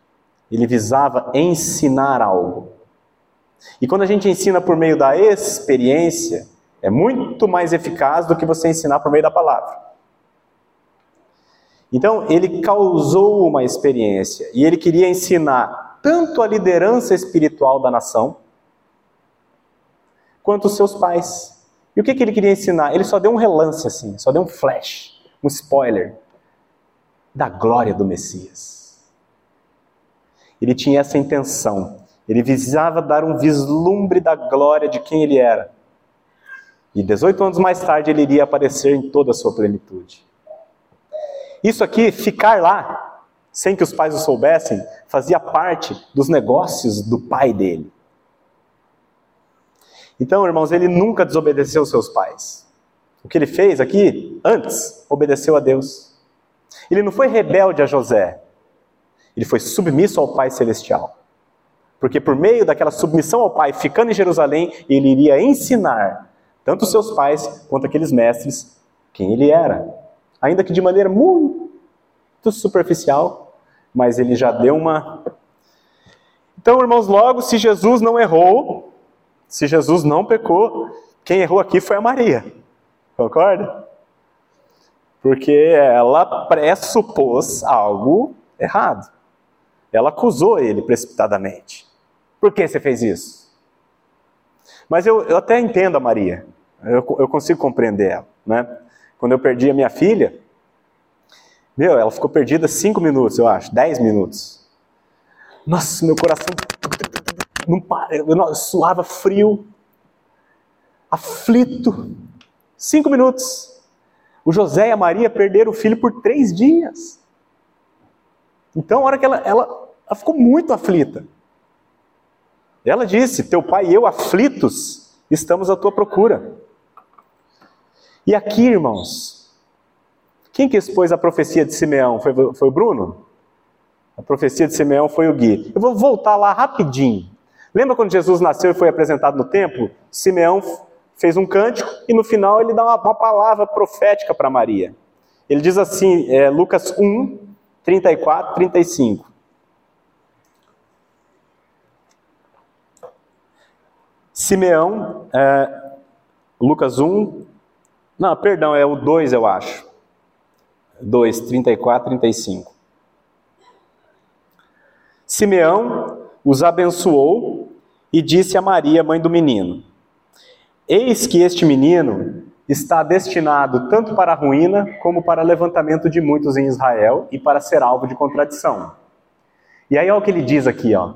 Ele visava ensinar algo. E quando a gente ensina por meio da experiência, é muito mais eficaz do que você ensinar por meio da palavra. Então, ele causou uma experiência e ele queria ensinar tanto a liderança espiritual da nação, quanto os seus pais. E o que, que ele queria ensinar? Ele só deu um relance assim, só deu um flash, um spoiler da glória do Messias. Ele tinha essa intenção. Ele visava dar um vislumbre da glória de quem ele era. E 18 anos mais tarde ele iria aparecer em toda a sua plenitude. Isso aqui, ficar lá, sem que os pais o soubessem, fazia parte dos negócios do pai dele. Então, irmãos, ele nunca desobedeceu seus pais. O que ele fez aqui, antes, obedeceu a Deus. Ele não foi rebelde a José, ele foi submisso ao Pai Celestial. Porque por meio daquela submissão ao Pai, ficando em Jerusalém, ele iria ensinar tanto seus pais quanto aqueles mestres quem ele era. Ainda que de maneira muito superficial, mas ele já deu uma. Então, irmãos, logo, se Jesus não errou, se Jesus não pecou, quem errou aqui foi a Maria. Concorda? Porque ela pressupôs algo errado. Ela acusou ele precipitadamente. Por que você fez isso? Mas eu, eu até entendo a Maria. Eu, eu consigo compreender ela. Né? Quando eu perdi a minha filha, meu, ela ficou perdida cinco minutos, eu acho, dez minutos. Nossa, meu coração não para, eu suava frio, aflito. Cinco minutos. O José e a Maria perderam o filho por três dias. Então, a hora que ela, ela, ela ficou muito aflita. Ela disse: Teu pai e eu, aflitos, estamos à tua procura. E aqui, irmãos, quem que expôs a profecia de Simeão? Foi, foi o Bruno? A profecia de Simeão foi o Gui. Eu vou voltar lá rapidinho. Lembra quando Jesus nasceu e foi apresentado no templo? Simeão fez um cântico e no final ele dá uma, uma palavra profética para Maria. Ele diz assim, é, Lucas 1, 34, 35. Simeão, é, Lucas 1, não, perdão, é o 2 eu acho. 2, 34, 35. Simeão os abençoou e disse a Maria, mãe do menino: Eis que este menino está destinado tanto para a ruína como para levantamento de muitos em Israel e para ser alvo de contradição. E aí olha o que ele diz aqui, ó.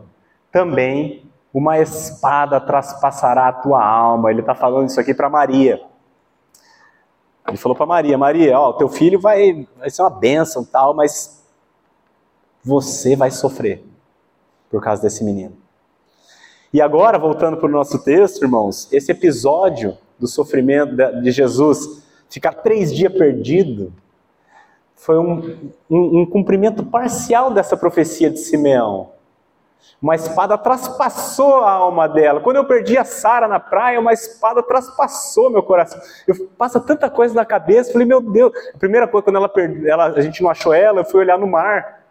Também uma espada traspassará a tua alma. Ele está falando isso aqui para Maria. Ele falou para Maria, Maria, ó, teu filho vai, vai ser uma bênção tal, mas você vai sofrer por causa desse menino. E agora, voltando para o nosso texto, irmãos, esse episódio do sofrimento de Jesus, ficar três dias perdido, foi um, um, um cumprimento parcial dessa profecia de Simeão. Uma espada traspassou a alma dela. Quando eu perdi a Sara na praia, uma espada traspassou meu coração. Eu passa tanta coisa na cabeça, falei, meu Deus. A primeira coisa, quando ela, ela, a gente não achou ela, eu fui olhar no mar.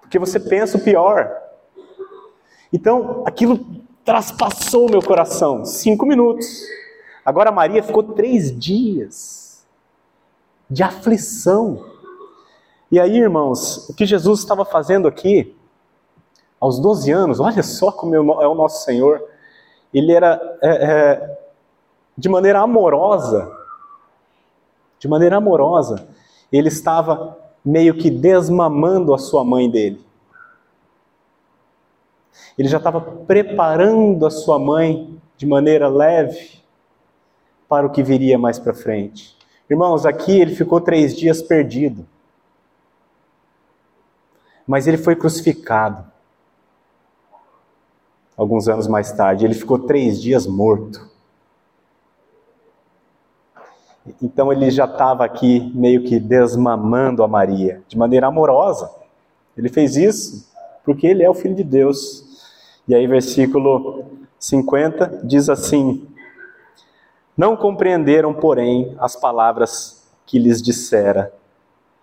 Porque você pensa o pior. Então, aquilo traspassou meu coração. Cinco minutos. Agora, Maria ficou três dias de aflição. E aí, irmãos, o que Jesus estava fazendo aqui, aos 12 anos, olha só como é o nosso Senhor, ele era é, é, de maneira amorosa, de maneira amorosa, ele estava meio que desmamando a sua mãe dele. Ele já estava preparando a sua mãe de maneira leve para o que viria mais para frente. Irmãos, aqui ele ficou três dias perdido. Mas ele foi crucificado. Alguns anos mais tarde, ele ficou três dias morto. Então ele já estava aqui meio que desmamando a Maria, de maneira amorosa. Ele fez isso porque ele é o Filho de Deus. E aí, versículo 50 diz assim: Não compreenderam, porém, as palavras que lhes dissera.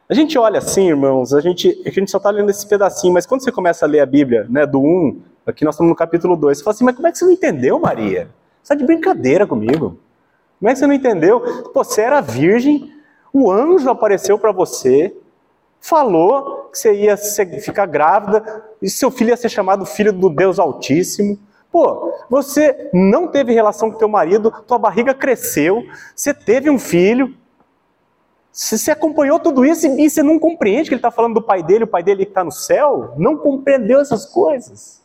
A gente olha assim, irmãos, a gente, a gente só está lendo esse pedacinho, mas quando você começa a ler a Bíblia, né, do 1, aqui nós estamos no capítulo 2, você fala assim, mas como é que você não entendeu, Maria? Você está de brincadeira comigo. Como é que você não entendeu? Pô, você era virgem, O anjo apareceu para você, falou que você ia ficar grávida e seu filho ia ser chamado filho do Deus Altíssimo. Pô, você não teve relação com teu marido, tua barriga cresceu, você teve um filho, você acompanhou tudo isso e você não compreende que ele está falando do pai dele, o pai dele que está no céu? Não compreendeu essas coisas.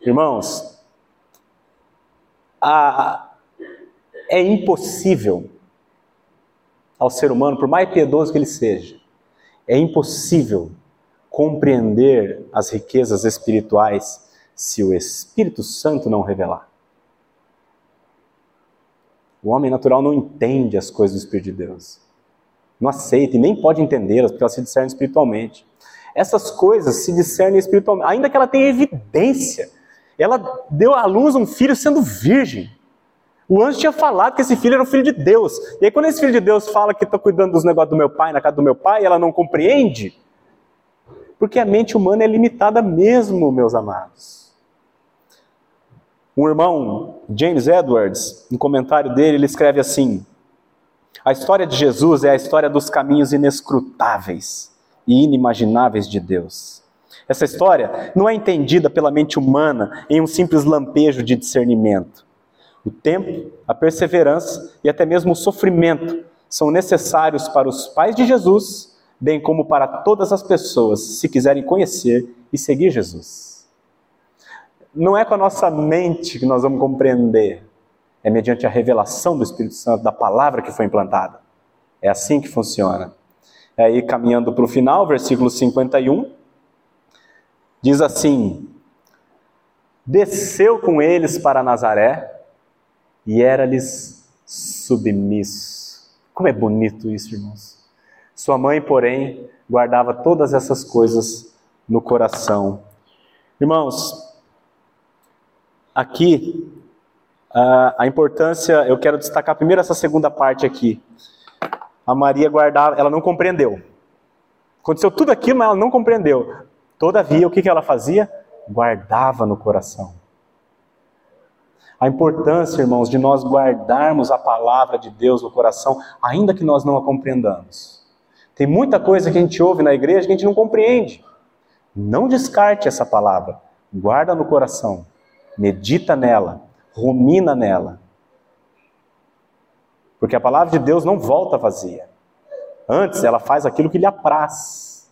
Irmãos, a, é impossível ao ser humano, por mais piedoso que ele seja, é impossível compreender as riquezas espirituais se o Espírito Santo não revelar. O homem natural não entende as coisas do Espírito de Deus. Não aceita e nem pode entendê-las, porque elas se discernem espiritualmente. Essas coisas se discernem espiritualmente, ainda que ela tenha evidência. Ela deu à luz um filho sendo virgem. O anjo tinha falado que esse filho era o filho de Deus. E aí, quando esse filho de Deus fala que está cuidando dos negócios do meu pai, na casa do meu pai, ela não compreende. Porque a mente humana é limitada mesmo, meus amados. Um irmão, James Edwards, no comentário dele, ele escreve assim: A história de Jesus é a história dos caminhos inescrutáveis e inimagináveis de Deus. Essa história não é entendida pela mente humana em um simples lampejo de discernimento. O tempo, a perseverança e até mesmo o sofrimento são necessários para os pais de Jesus, bem como para todas as pessoas, se quiserem conhecer e seguir Jesus. Não é com a nossa mente que nós vamos compreender, é mediante a revelação do Espírito Santo, da palavra que foi implantada. É assim que funciona. É aí, caminhando para o final, versículo 51, diz assim: Desceu com eles para Nazaré e era-lhes submisso. Como é bonito isso, irmãos. Sua mãe, porém, guardava todas essas coisas no coração. Irmãos, aqui a importância, eu quero destacar primeiro essa segunda parte aqui. A Maria guardava, ela não compreendeu. Aconteceu tudo aquilo, mas ela não compreendeu. Todavia, o que ela fazia? Guardava no coração. A importância, irmãos, de nós guardarmos a palavra de Deus no coração, ainda que nós não a compreendamos. Tem muita coisa que a gente ouve na igreja que a gente não compreende. Não descarte essa palavra. Guarda no coração. Medita nela. Rumina nela. Porque a palavra de Deus não volta vazia. Antes, ela faz aquilo que lhe apraz.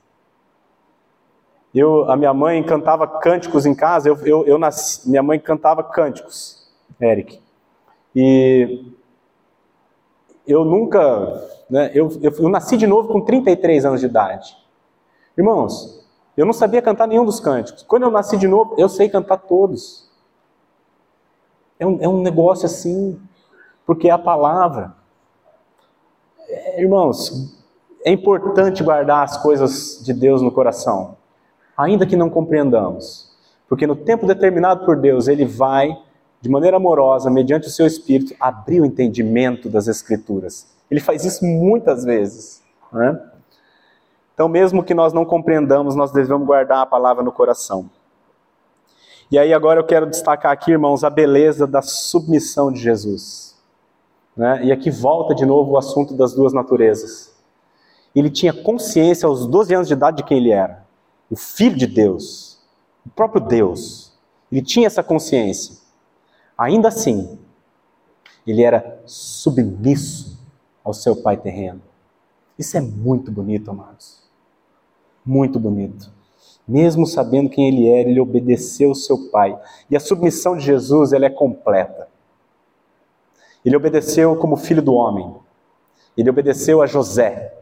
Eu, a minha mãe cantava cânticos em casa, eu, eu, eu nasci, minha mãe cantava cânticos. Eric. E eu nunca. Né, eu, eu, eu, nasci de novo com 33 anos de idade. Irmãos, eu não sabia cantar nenhum dos cânticos. Quando eu nasci de novo, eu sei cantar todos. É um, é um negócio assim, porque é a palavra. É, irmãos, é importante guardar as coisas de Deus no coração, ainda que não compreendamos. Porque no tempo determinado por Deus, Ele vai de maneira amorosa, mediante o seu espírito, abrir o entendimento das Escrituras. Ele faz isso muitas vezes. Né? Então, mesmo que nós não compreendamos, nós devemos guardar a palavra no coração. E aí, agora eu quero destacar aqui, irmãos, a beleza da submissão de Jesus. Né? E aqui volta de novo o assunto das duas naturezas. Ele tinha consciência aos 12 anos de idade de quem ele era. O Filho de Deus, o próprio Deus. Ele tinha essa consciência. Ainda assim, ele era submisso ao seu pai terreno. Isso é muito bonito, amados. Muito bonito. Mesmo sabendo quem ele era, ele obedeceu ao seu pai. E a submissão de Jesus, ela é completa. Ele obedeceu como filho do homem. Ele obedeceu a José.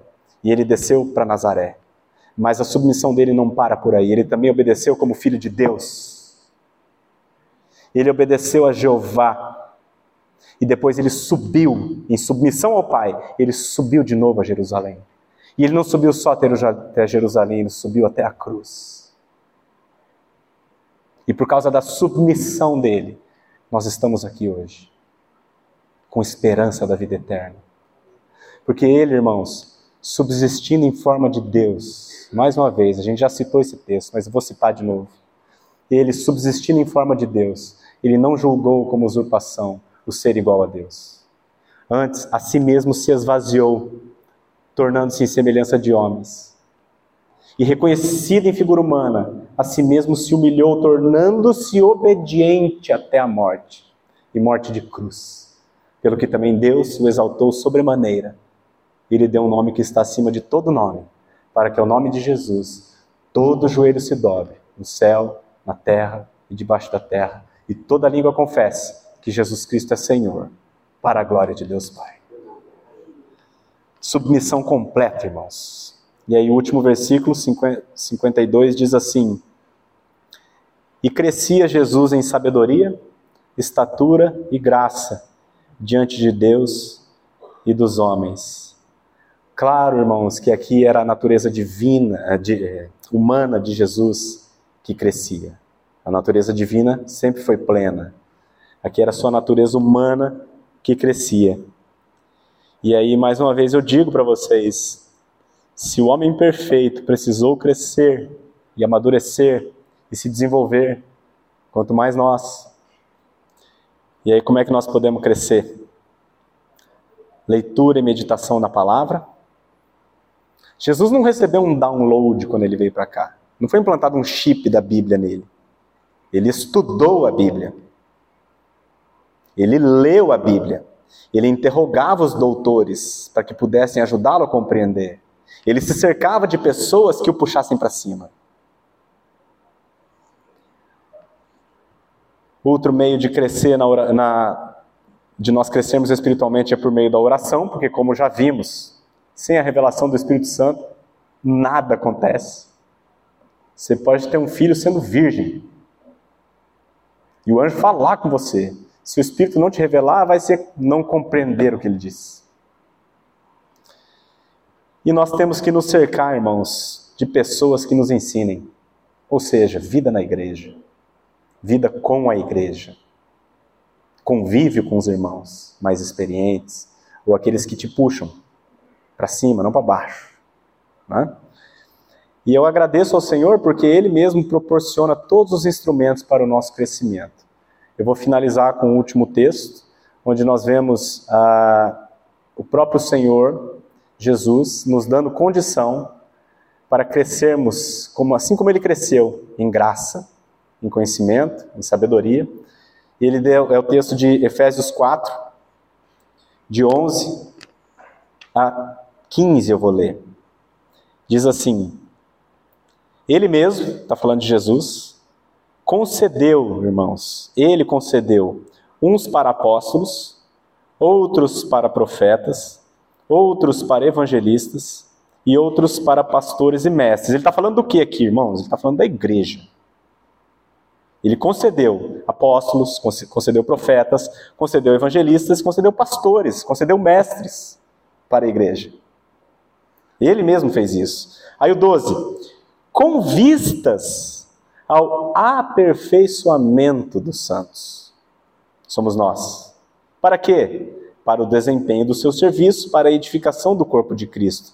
E ele desceu para Nazaré. Mas a submissão dele não para por aí. Ele também obedeceu como filho de Deus ele obedeceu a Jeová. E depois ele subiu, em submissão ao Pai, ele subiu de novo a Jerusalém. E ele não subiu só até Jerusalém, ele subiu até a cruz. E por causa da submissão dele, nós estamos aqui hoje, com esperança da vida eterna. Porque ele, irmãos, subsistindo em forma de Deus, mais uma vez, a gente já citou esse texto, mas eu vou citar de novo. Ele, subsistindo em forma de Deus, ele não julgou como usurpação o ser igual a Deus. Antes, a si mesmo se esvaziou, tornando-se em semelhança de homens. E reconhecido em figura humana, a si mesmo se humilhou, tornando-se obediente até a morte e morte de cruz. Pelo que também Deus o exaltou sobremaneira e lhe deu um nome que está acima de todo nome, para que ao nome de Jesus todo joelho se dobre, no céu, na terra e debaixo da terra, e toda língua confesse que Jesus Cristo é Senhor, para a glória de Deus Pai. Submissão completa, irmãos. E aí, o último versículo, 52, diz assim: E crescia Jesus em sabedoria, estatura e graça diante de Deus e dos homens. Claro, irmãos, que aqui era a natureza divina, eh, de, eh, humana de Jesus que crescia. A natureza divina sempre foi plena. Aqui era só a natureza humana que crescia. E aí, mais uma vez, eu digo para vocês: se o homem perfeito precisou crescer e amadurecer e se desenvolver, quanto mais nós. E aí, como é que nós podemos crescer? Leitura e meditação na palavra. Jesus não recebeu um download quando ele veio para cá. Não foi implantado um chip da Bíblia nele. Ele estudou a Bíblia. Ele leu a Bíblia. Ele interrogava os doutores para que pudessem ajudá-lo a compreender. Ele se cercava de pessoas que o puxassem para cima. Outro meio de crescer na, na, de nós crescermos espiritualmente é por meio da oração, porque como já vimos, sem a revelação do Espírito Santo, nada acontece. Você pode ter um filho sendo virgem. E o anjo falar com você. Se o Espírito não te revelar, vai ser não compreender o que ele diz. E nós temos que nos cercar, irmãos, de pessoas que nos ensinem. Ou seja, vida na igreja, vida com a igreja, convívio com os irmãos mais experientes, ou aqueles que te puxam para cima, não para baixo. Né? E eu agradeço ao Senhor porque Ele mesmo proporciona todos os instrumentos para o nosso crescimento. Eu vou finalizar com o último texto, onde nós vemos ah, o próprio Senhor, Jesus, nos dando condição para crescermos, como, assim como Ele cresceu, em graça, em conhecimento, em sabedoria. Ele deu, é o texto de Efésios 4, de 11 a 15, eu vou ler. Diz assim: Ele mesmo, está falando de Jesus, concedeu, irmãos, ele concedeu uns para apóstolos, outros para profetas, outros para evangelistas e outros para pastores e mestres. Ele está falando do que aqui, irmãos? Ele está falando da igreja. Ele concedeu apóstolos, concedeu profetas, concedeu evangelistas, concedeu pastores, concedeu mestres para a igreja. Ele mesmo fez isso. Aí o 12. Com vistas ao aperfeiçoamento dos santos. Somos nós. Para quê? Para o desempenho do seu serviço, para a edificação do corpo de Cristo.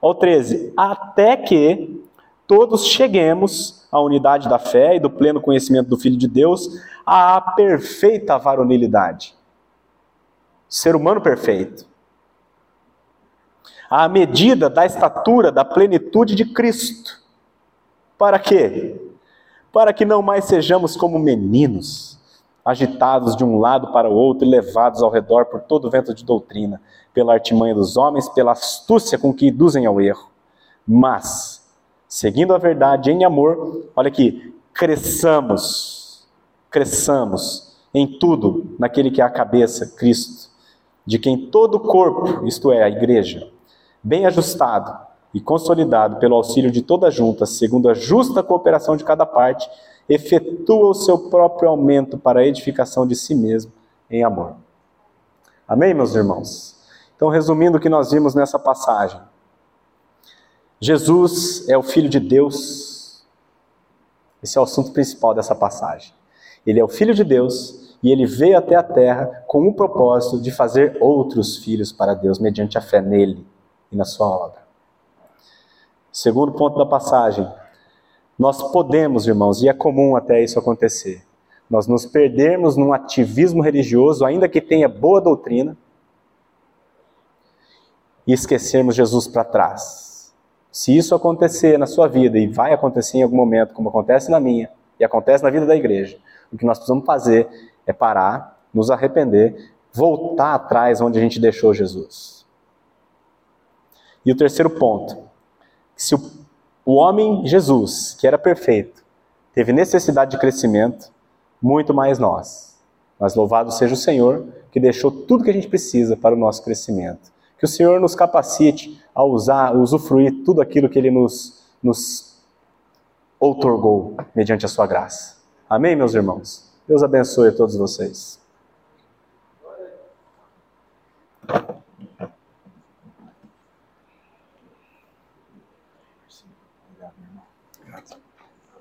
Ao 13. Até que todos cheguemos à unidade da fé e do pleno conhecimento do Filho de Deus, à perfeita varonilidade. Ser humano perfeito à medida da estatura da plenitude de Cristo. Para quê? Para que não mais sejamos como meninos, agitados de um lado para o outro e levados ao redor por todo vento de doutrina, pela artimanha dos homens, pela astúcia com que induzem ao erro. Mas, seguindo a verdade em amor, olha aqui, cresçamos, cresçamos em tudo naquele que é a cabeça, Cristo, de quem todo o corpo, isto é, a igreja, bem ajustado e consolidado pelo auxílio de toda a junta, segundo a justa cooperação de cada parte, efetua o seu próprio aumento para a edificação de si mesmo em amor. Amém, meus irmãos? Então, resumindo o que nós vimos nessa passagem, Jesus é o Filho de Deus. Esse é o assunto principal dessa passagem. Ele é o Filho de Deus e ele veio até a terra com o propósito de fazer outros filhos para Deus mediante a fé nele e na sua obra. Segundo ponto da passagem, nós podemos, irmãos, e é comum até isso acontecer, nós nos perdermos num ativismo religioso, ainda que tenha boa doutrina, e esquecermos Jesus para trás. Se isso acontecer na sua vida, e vai acontecer em algum momento, como acontece na minha, e acontece na vida da igreja, o que nós precisamos fazer é parar, nos arrepender, voltar atrás onde a gente deixou Jesus. E o terceiro ponto, se o, o homem Jesus, que era perfeito, teve necessidade de crescimento, muito mais nós. Mas louvado seja o Senhor, que deixou tudo que a gente precisa para o nosso crescimento. Que o Senhor nos capacite a usar, usufruir tudo aquilo que Ele nos, nos outorgou mediante a sua graça. Amém, meus irmãos? Deus abençoe a todos vocês.